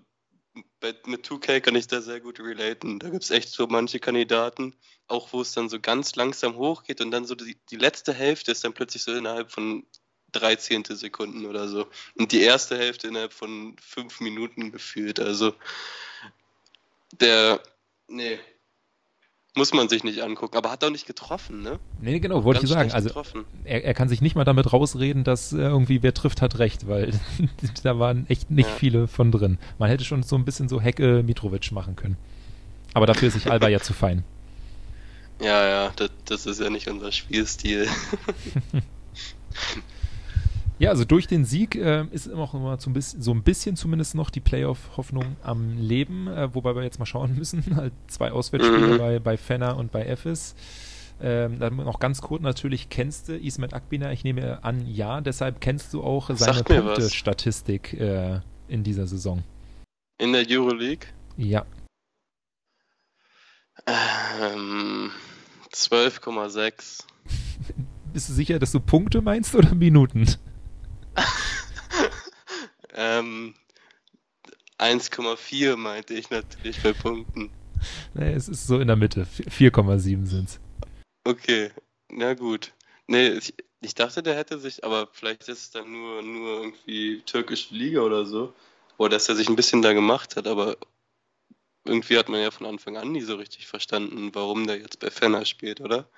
mit 2K kann ich da sehr gut relaten. Da gibt es echt so manche Kandidaten, auch wo es dann so ganz langsam hochgeht und dann so die, die letzte Hälfte ist dann plötzlich so innerhalb von drei Sekunden oder so. Und die erste Hälfte innerhalb von fünf Minuten gefühlt. Also der, nee, muss man sich nicht angucken, aber hat auch nicht getroffen, ne? Nee, genau, wollte ich sagen. Also er, er, kann sich nicht mal damit rausreden, dass irgendwie wer trifft, hat recht, weil [LAUGHS] da waren echt nicht ja. viele von drin. Man hätte schon so ein bisschen so Hecke Mitrovic machen können. Aber dafür ist sich Alba ja zu fein. Ja, ja, das, das ist ja nicht unser Spielstil. [LAUGHS] Ja, also durch den Sieg äh, ist immer noch immer so ein, bisschen, so ein bisschen zumindest noch die Playoff-Hoffnung am Leben, äh, wobei wir jetzt mal schauen [LAUGHS] müssen. Halt zwei Auswärtsspiele mhm. bei, bei Fenner und bei Efes. Ähm, dann noch ganz kurz natürlich, kennst du Ismet Akbina? Ich nehme an, ja. Deshalb kennst du auch seine Punkte-Statistik äh, in dieser Saison. In der Euroleague? Ja. Ähm, 12,6. [LAUGHS] Bist du sicher, dass du Punkte meinst oder Minuten? [LAUGHS] ähm, 1,4 meinte ich natürlich bei Punkten. Nee, es ist so in der Mitte. 4,7 sind es. Okay, na gut. Nee, ich, ich, dachte, der hätte sich, aber vielleicht ist es dann nur, nur irgendwie türkische Liga oder so. Oder dass er sich ein bisschen da gemacht hat, aber irgendwie hat man ja von Anfang an nie so richtig verstanden, warum der jetzt bei Fenner spielt, oder?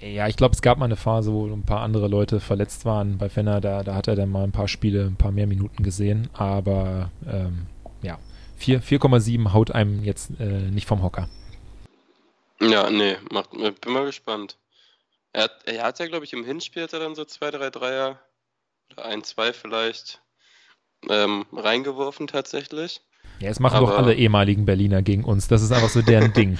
Ja, ich glaube, es gab mal eine Phase, wo ein paar andere Leute verletzt waren. Bei Fenner, da, da hat er dann mal ein paar Spiele, ein paar mehr Minuten gesehen. Aber ähm, ja, 4,7 haut einem jetzt äh, nicht vom Hocker. Ja, nee, macht, bin mal gespannt. Er hat, er hat ja, glaube ich, im Hinspiel hat er dann so zwei, drei Dreier oder ein, zwei vielleicht ähm, reingeworfen tatsächlich. Ja, es machen Aber, doch alle ehemaligen Berliner gegen uns. Das ist einfach so deren [LAUGHS] Ding.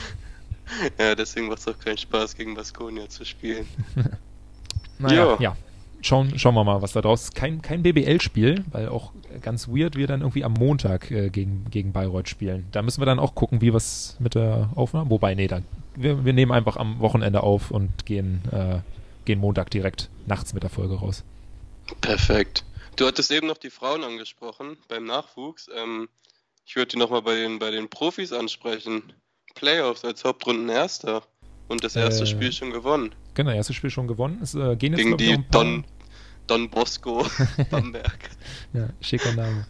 [LAUGHS] ja, deswegen macht es auch keinen Spaß, gegen Baskonia zu spielen. [LAUGHS] naja, ja. ja. Schauen, schauen wir mal, was da draus ist. Kein, kein BBL-Spiel, weil auch ganz weird wir dann irgendwie am Montag äh, gegen, gegen Bayreuth spielen. Da müssen wir dann auch gucken, wie was mit der Aufnahme. Wobei, nee, dann. Wir, wir nehmen einfach am Wochenende auf und gehen, äh, gehen Montag direkt nachts mit der Folge raus. Perfekt. Du hattest eben noch die Frauen angesprochen beim Nachwuchs. Ähm, ich würde die nochmal bei den, bei den Profis ansprechen. Playoffs als Hauptrundenerster und das erste äh, Spiel schon gewonnen. Genau, erstes Spiel schon gewonnen. Es, äh, gehen jetzt, Gegen die Don, Don Bosco [LAUGHS] Bamberg. ja, schicker Name.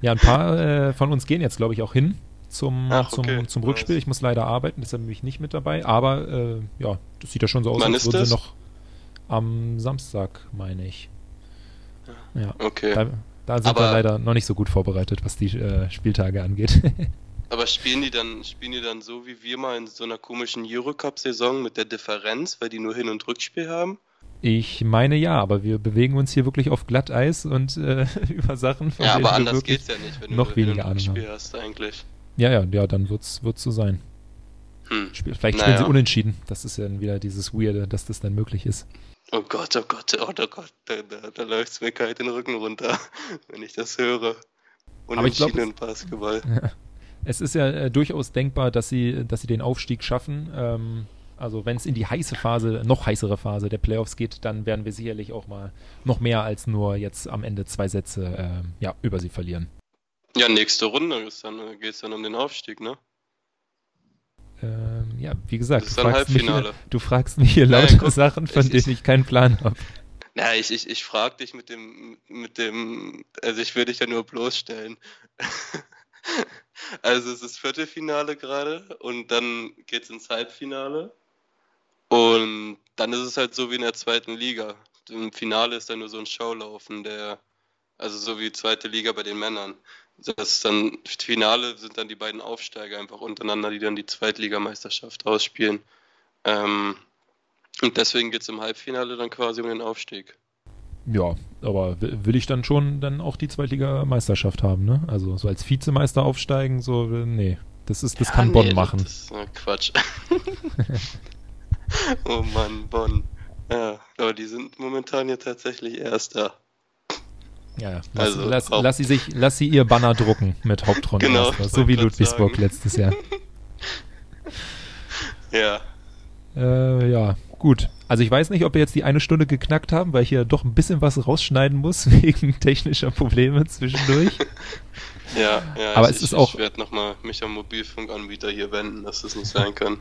Ja, ein paar äh, von uns gehen jetzt, glaube ich, auch hin zum, Ach, zum, okay. zum Rückspiel. Ich muss leider arbeiten, deshalb bin ich nicht mit dabei. Aber äh, ja, das sieht ja schon so aus, Wann als würden sie noch am Samstag, meine ich. Ja, okay. Da, da sind aber wir leider noch nicht so gut vorbereitet, was die äh, Spieltage angeht. [LAUGHS] Aber spielen die dann, spielen die dann so wie wir mal in so einer komischen Eurocup-Saison mit der Differenz, weil die nur Hin- und Rückspiel haben? Ich meine ja, aber wir bewegen uns hier wirklich auf Glatteis und äh, [LAUGHS] über Sachen, von Ja, aber anders geht's ja nicht, wenn du noch weniger Ahnung Rückspiel hast eigentlich. Ja, ja, ja, dann wird's, wird's so sein. Hm. Vielleicht spielen naja. sie unentschieden. Das ist ja dann wieder dieses Weirde, dass das dann möglich ist. Oh Gott, oh Gott, oh, oh Gott, da, da, da läuft's mir kalt den Rücken runter, [LAUGHS] wenn ich das höre. Unentschieden glaub, Basketball. Ja [LAUGHS] es ist ja äh, durchaus denkbar, dass sie, dass sie den Aufstieg schaffen. Ähm, also wenn es in die heiße Phase, noch heißere Phase der Playoffs geht, dann werden wir sicherlich auch mal noch mehr als nur jetzt am Ende zwei Sätze äh, ja, über sie verlieren. Ja, nächste Runde äh, geht es dann um den Aufstieg, ne? Ähm, ja, wie gesagt, du fragst, mich hier, du fragst, mich hier, lauter Nein, Sachen, von denen ich keinen Plan habe. Na, ich, ich, ich frage dich mit dem, mit dem, also ich würde dich ja nur bloßstellen. [LAUGHS] Also es ist Viertelfinale gerade und dann geht es ins Halbfinale. Und dann ist es halt so wie in der zweiten Liga. Im Finale ist dann nur so ein Schaulaufen, der, also so wie zweite Liga bei den Männern. Das dann, Finale sind dann die beiden Aufsteiger einfach untereinander, die dann die Zweitligameisterschaft ausspielen. Ähm, und deswegen geht es im Halbfinale dann quasi um den Aufstieg. Ja, aber will ich dann schon dann auch die Zweitligameisterschaft haben, ne? Also so als Vizemeister aufsteigen, so, nee. Das ist, das ja, kann nee, Bonn machen. Das ist äh, Quatsch. [LAUGHS] oh Mann, Bonn. Ja, aber die sind momentan ja tatsächlich Erster. Ja. Lass, also, lass, lass, sie sich, lass sie ihr Banner drucken mit Hauptrunde. [LAUGHS] Genau, so wie Ludwigsburg sagen. letztes Jahr. [LAUGHS] ja. Äh, ja, gut. Also ich weiß nicht, ob wir jetzt die eine Stunde geknackt haben, weil ich hier doch ein bisschen was rausschneiden muss [LAUGHS] wegen technischer Probleme zwischendurch. [LAUGHS] Ja, ja, Aber ich, es ist ich, auch- ich werde nochmal mich am Mobilfunkanbieter hier wenden, dass das nicht sein kann.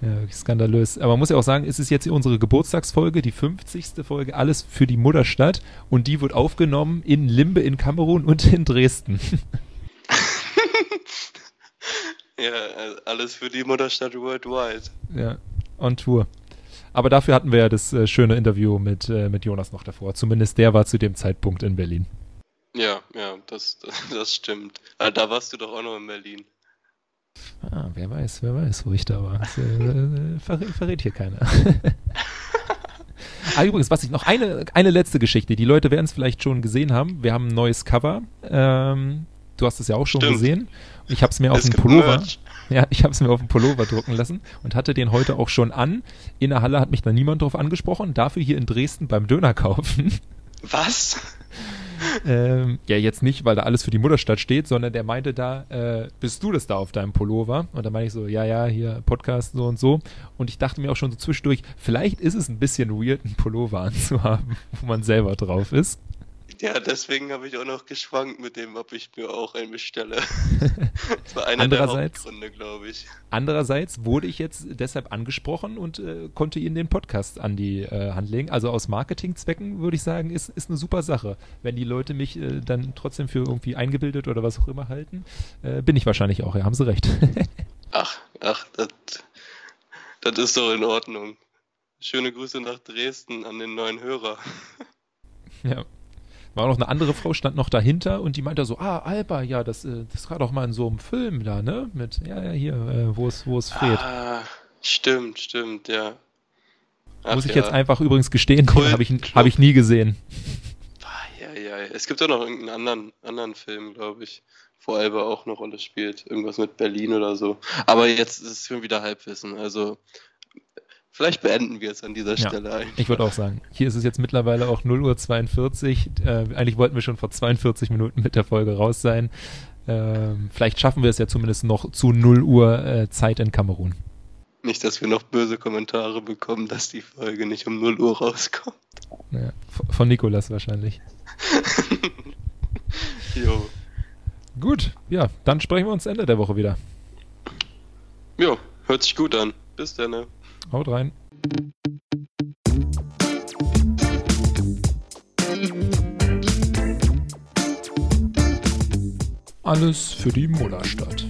Ja, wirklich skandalös. Aber man muss ja auch sagen, es ist jetzt unsere Geburtstagsfolge, die 50. Folge, alles für die Mutterstadt. Und die wird aufgenommen in Limbe in Kamerun und in Dresden. [LAUGHS] Ja, alles für die Mutterstadt worldwide. ja, on Tour. Aber dafür hatten wir ja das äh, schöne Interview mit, äh, mit Jonas noch davor. Zumindest der war zu dem Zeitpunkt in Berlin. Ja, ja, das, [LAUGHS] das stimmt. Ah, da warst du doch auch noch in Berlin. Ah, wer weiß, wer weiß, wo ich da war. Das, äh, äh, verrät, verrät hier keiner. [LAUGHS] ah, übrigens, was ich noch, eine, eine letzte Geschichte. Die Leute werden es vielleicht schon gesehen haben. Wir haben ein neues Cover. Ähm, du hast es ja auch schon Stimmt. gesehen. Ich habe es mir auf gibt Pullover, Merch. [LAUGHS] ja, ich habe es mir auf dem Pullover drucken lassen und hatte den heute auch schon an. In der Halle hat mich da niemand drauf angesprochen. Dafür hier in Dresden beim Döner kaufen. [LAUGHS] Was? [LAUGHS] ähm, ja, jetzt nicht, weil da alles für die Mutterstadt steht, sondern der meinte da, äh, bist du das da auf deinem Pullover? Und da meinte ich so, ja, ja, hier Podcast so und so. Und ich dachte mir auch schon so zwischendurch, vielleicht ist es ein bisschen weird, einen Pullover anzuhaben, wo man selber drauf ist. Ja, deswegen habe ich auch noch geschwankt mit dem, ob ich mir auch einen bestelle. [LAUGHS] das war einer der Hauptgründe, glaube ich. Andererseits wurde ich jetzt deshalb angesprochen und äh, konnte Ihnen den Podcast an die äh, Hand legen. Also aus Marketingzwecken würde ich sagen, ist, ist eine super Sache. Wenn die Leute mich äh, dann trotzdem für irgendwie eingebildet oder was auch immer halten, äh, bin ich wahrscheinlich auch, ja, haben Sie recht. [LAUGHS] Ach, ach, das, das ist doch in Ordnung. Schöne Grüße nach Dresden an den neuen Hörer. Ja. War noch eine andere Frau, stand noch dahinter und die meinte so, ah, Alba, ja, das, äh, das war doch mal in so einem Film da, ne? Mit, ja, ja, hier, äh, wo es, wo es Fred. Ah, stimmt, stimmt, ja. Ach, Muss ich ja. jetzt einfach übrigens gestehen, Kult- habe ich, hab ich nie gesehen. Ah, ja, ja, ja. Es gibt auch noch irgendeinen anderen, anderen Film, glaube ich, wo Alba auch eine Rolle spielt. Irgendwas mit Berlin oder so. Aber jetzt ist es schon wieder Halbwissen. Also, vielleicht beenden wir es an dieser Ja, Stelle eigentlich. Ich würde auch sagen, hier ist es jetzt mittlerweile auch 0 Uhr 42. Äh, eigentlich wollten wir schon vor 42 Minuten mit der Folge raus sein. Ähm, vielleicht schaffen wir es ja zumindest noch zu 0 Uhr äh, Zeit in Kamerun. Nicht, dass wir noch böse Kommentare bekommen, dass die Folge nicht um 0 Uhr rauskommt. Ja, von Nikolas wahrscheinlich. [LAUGHS] Jo. Gut, ja, dann sprechen wir uns Ende der Woche wieder. Jo, hört sich gut an. Bis dann. Haut rein. Alles für die Mutterstadt.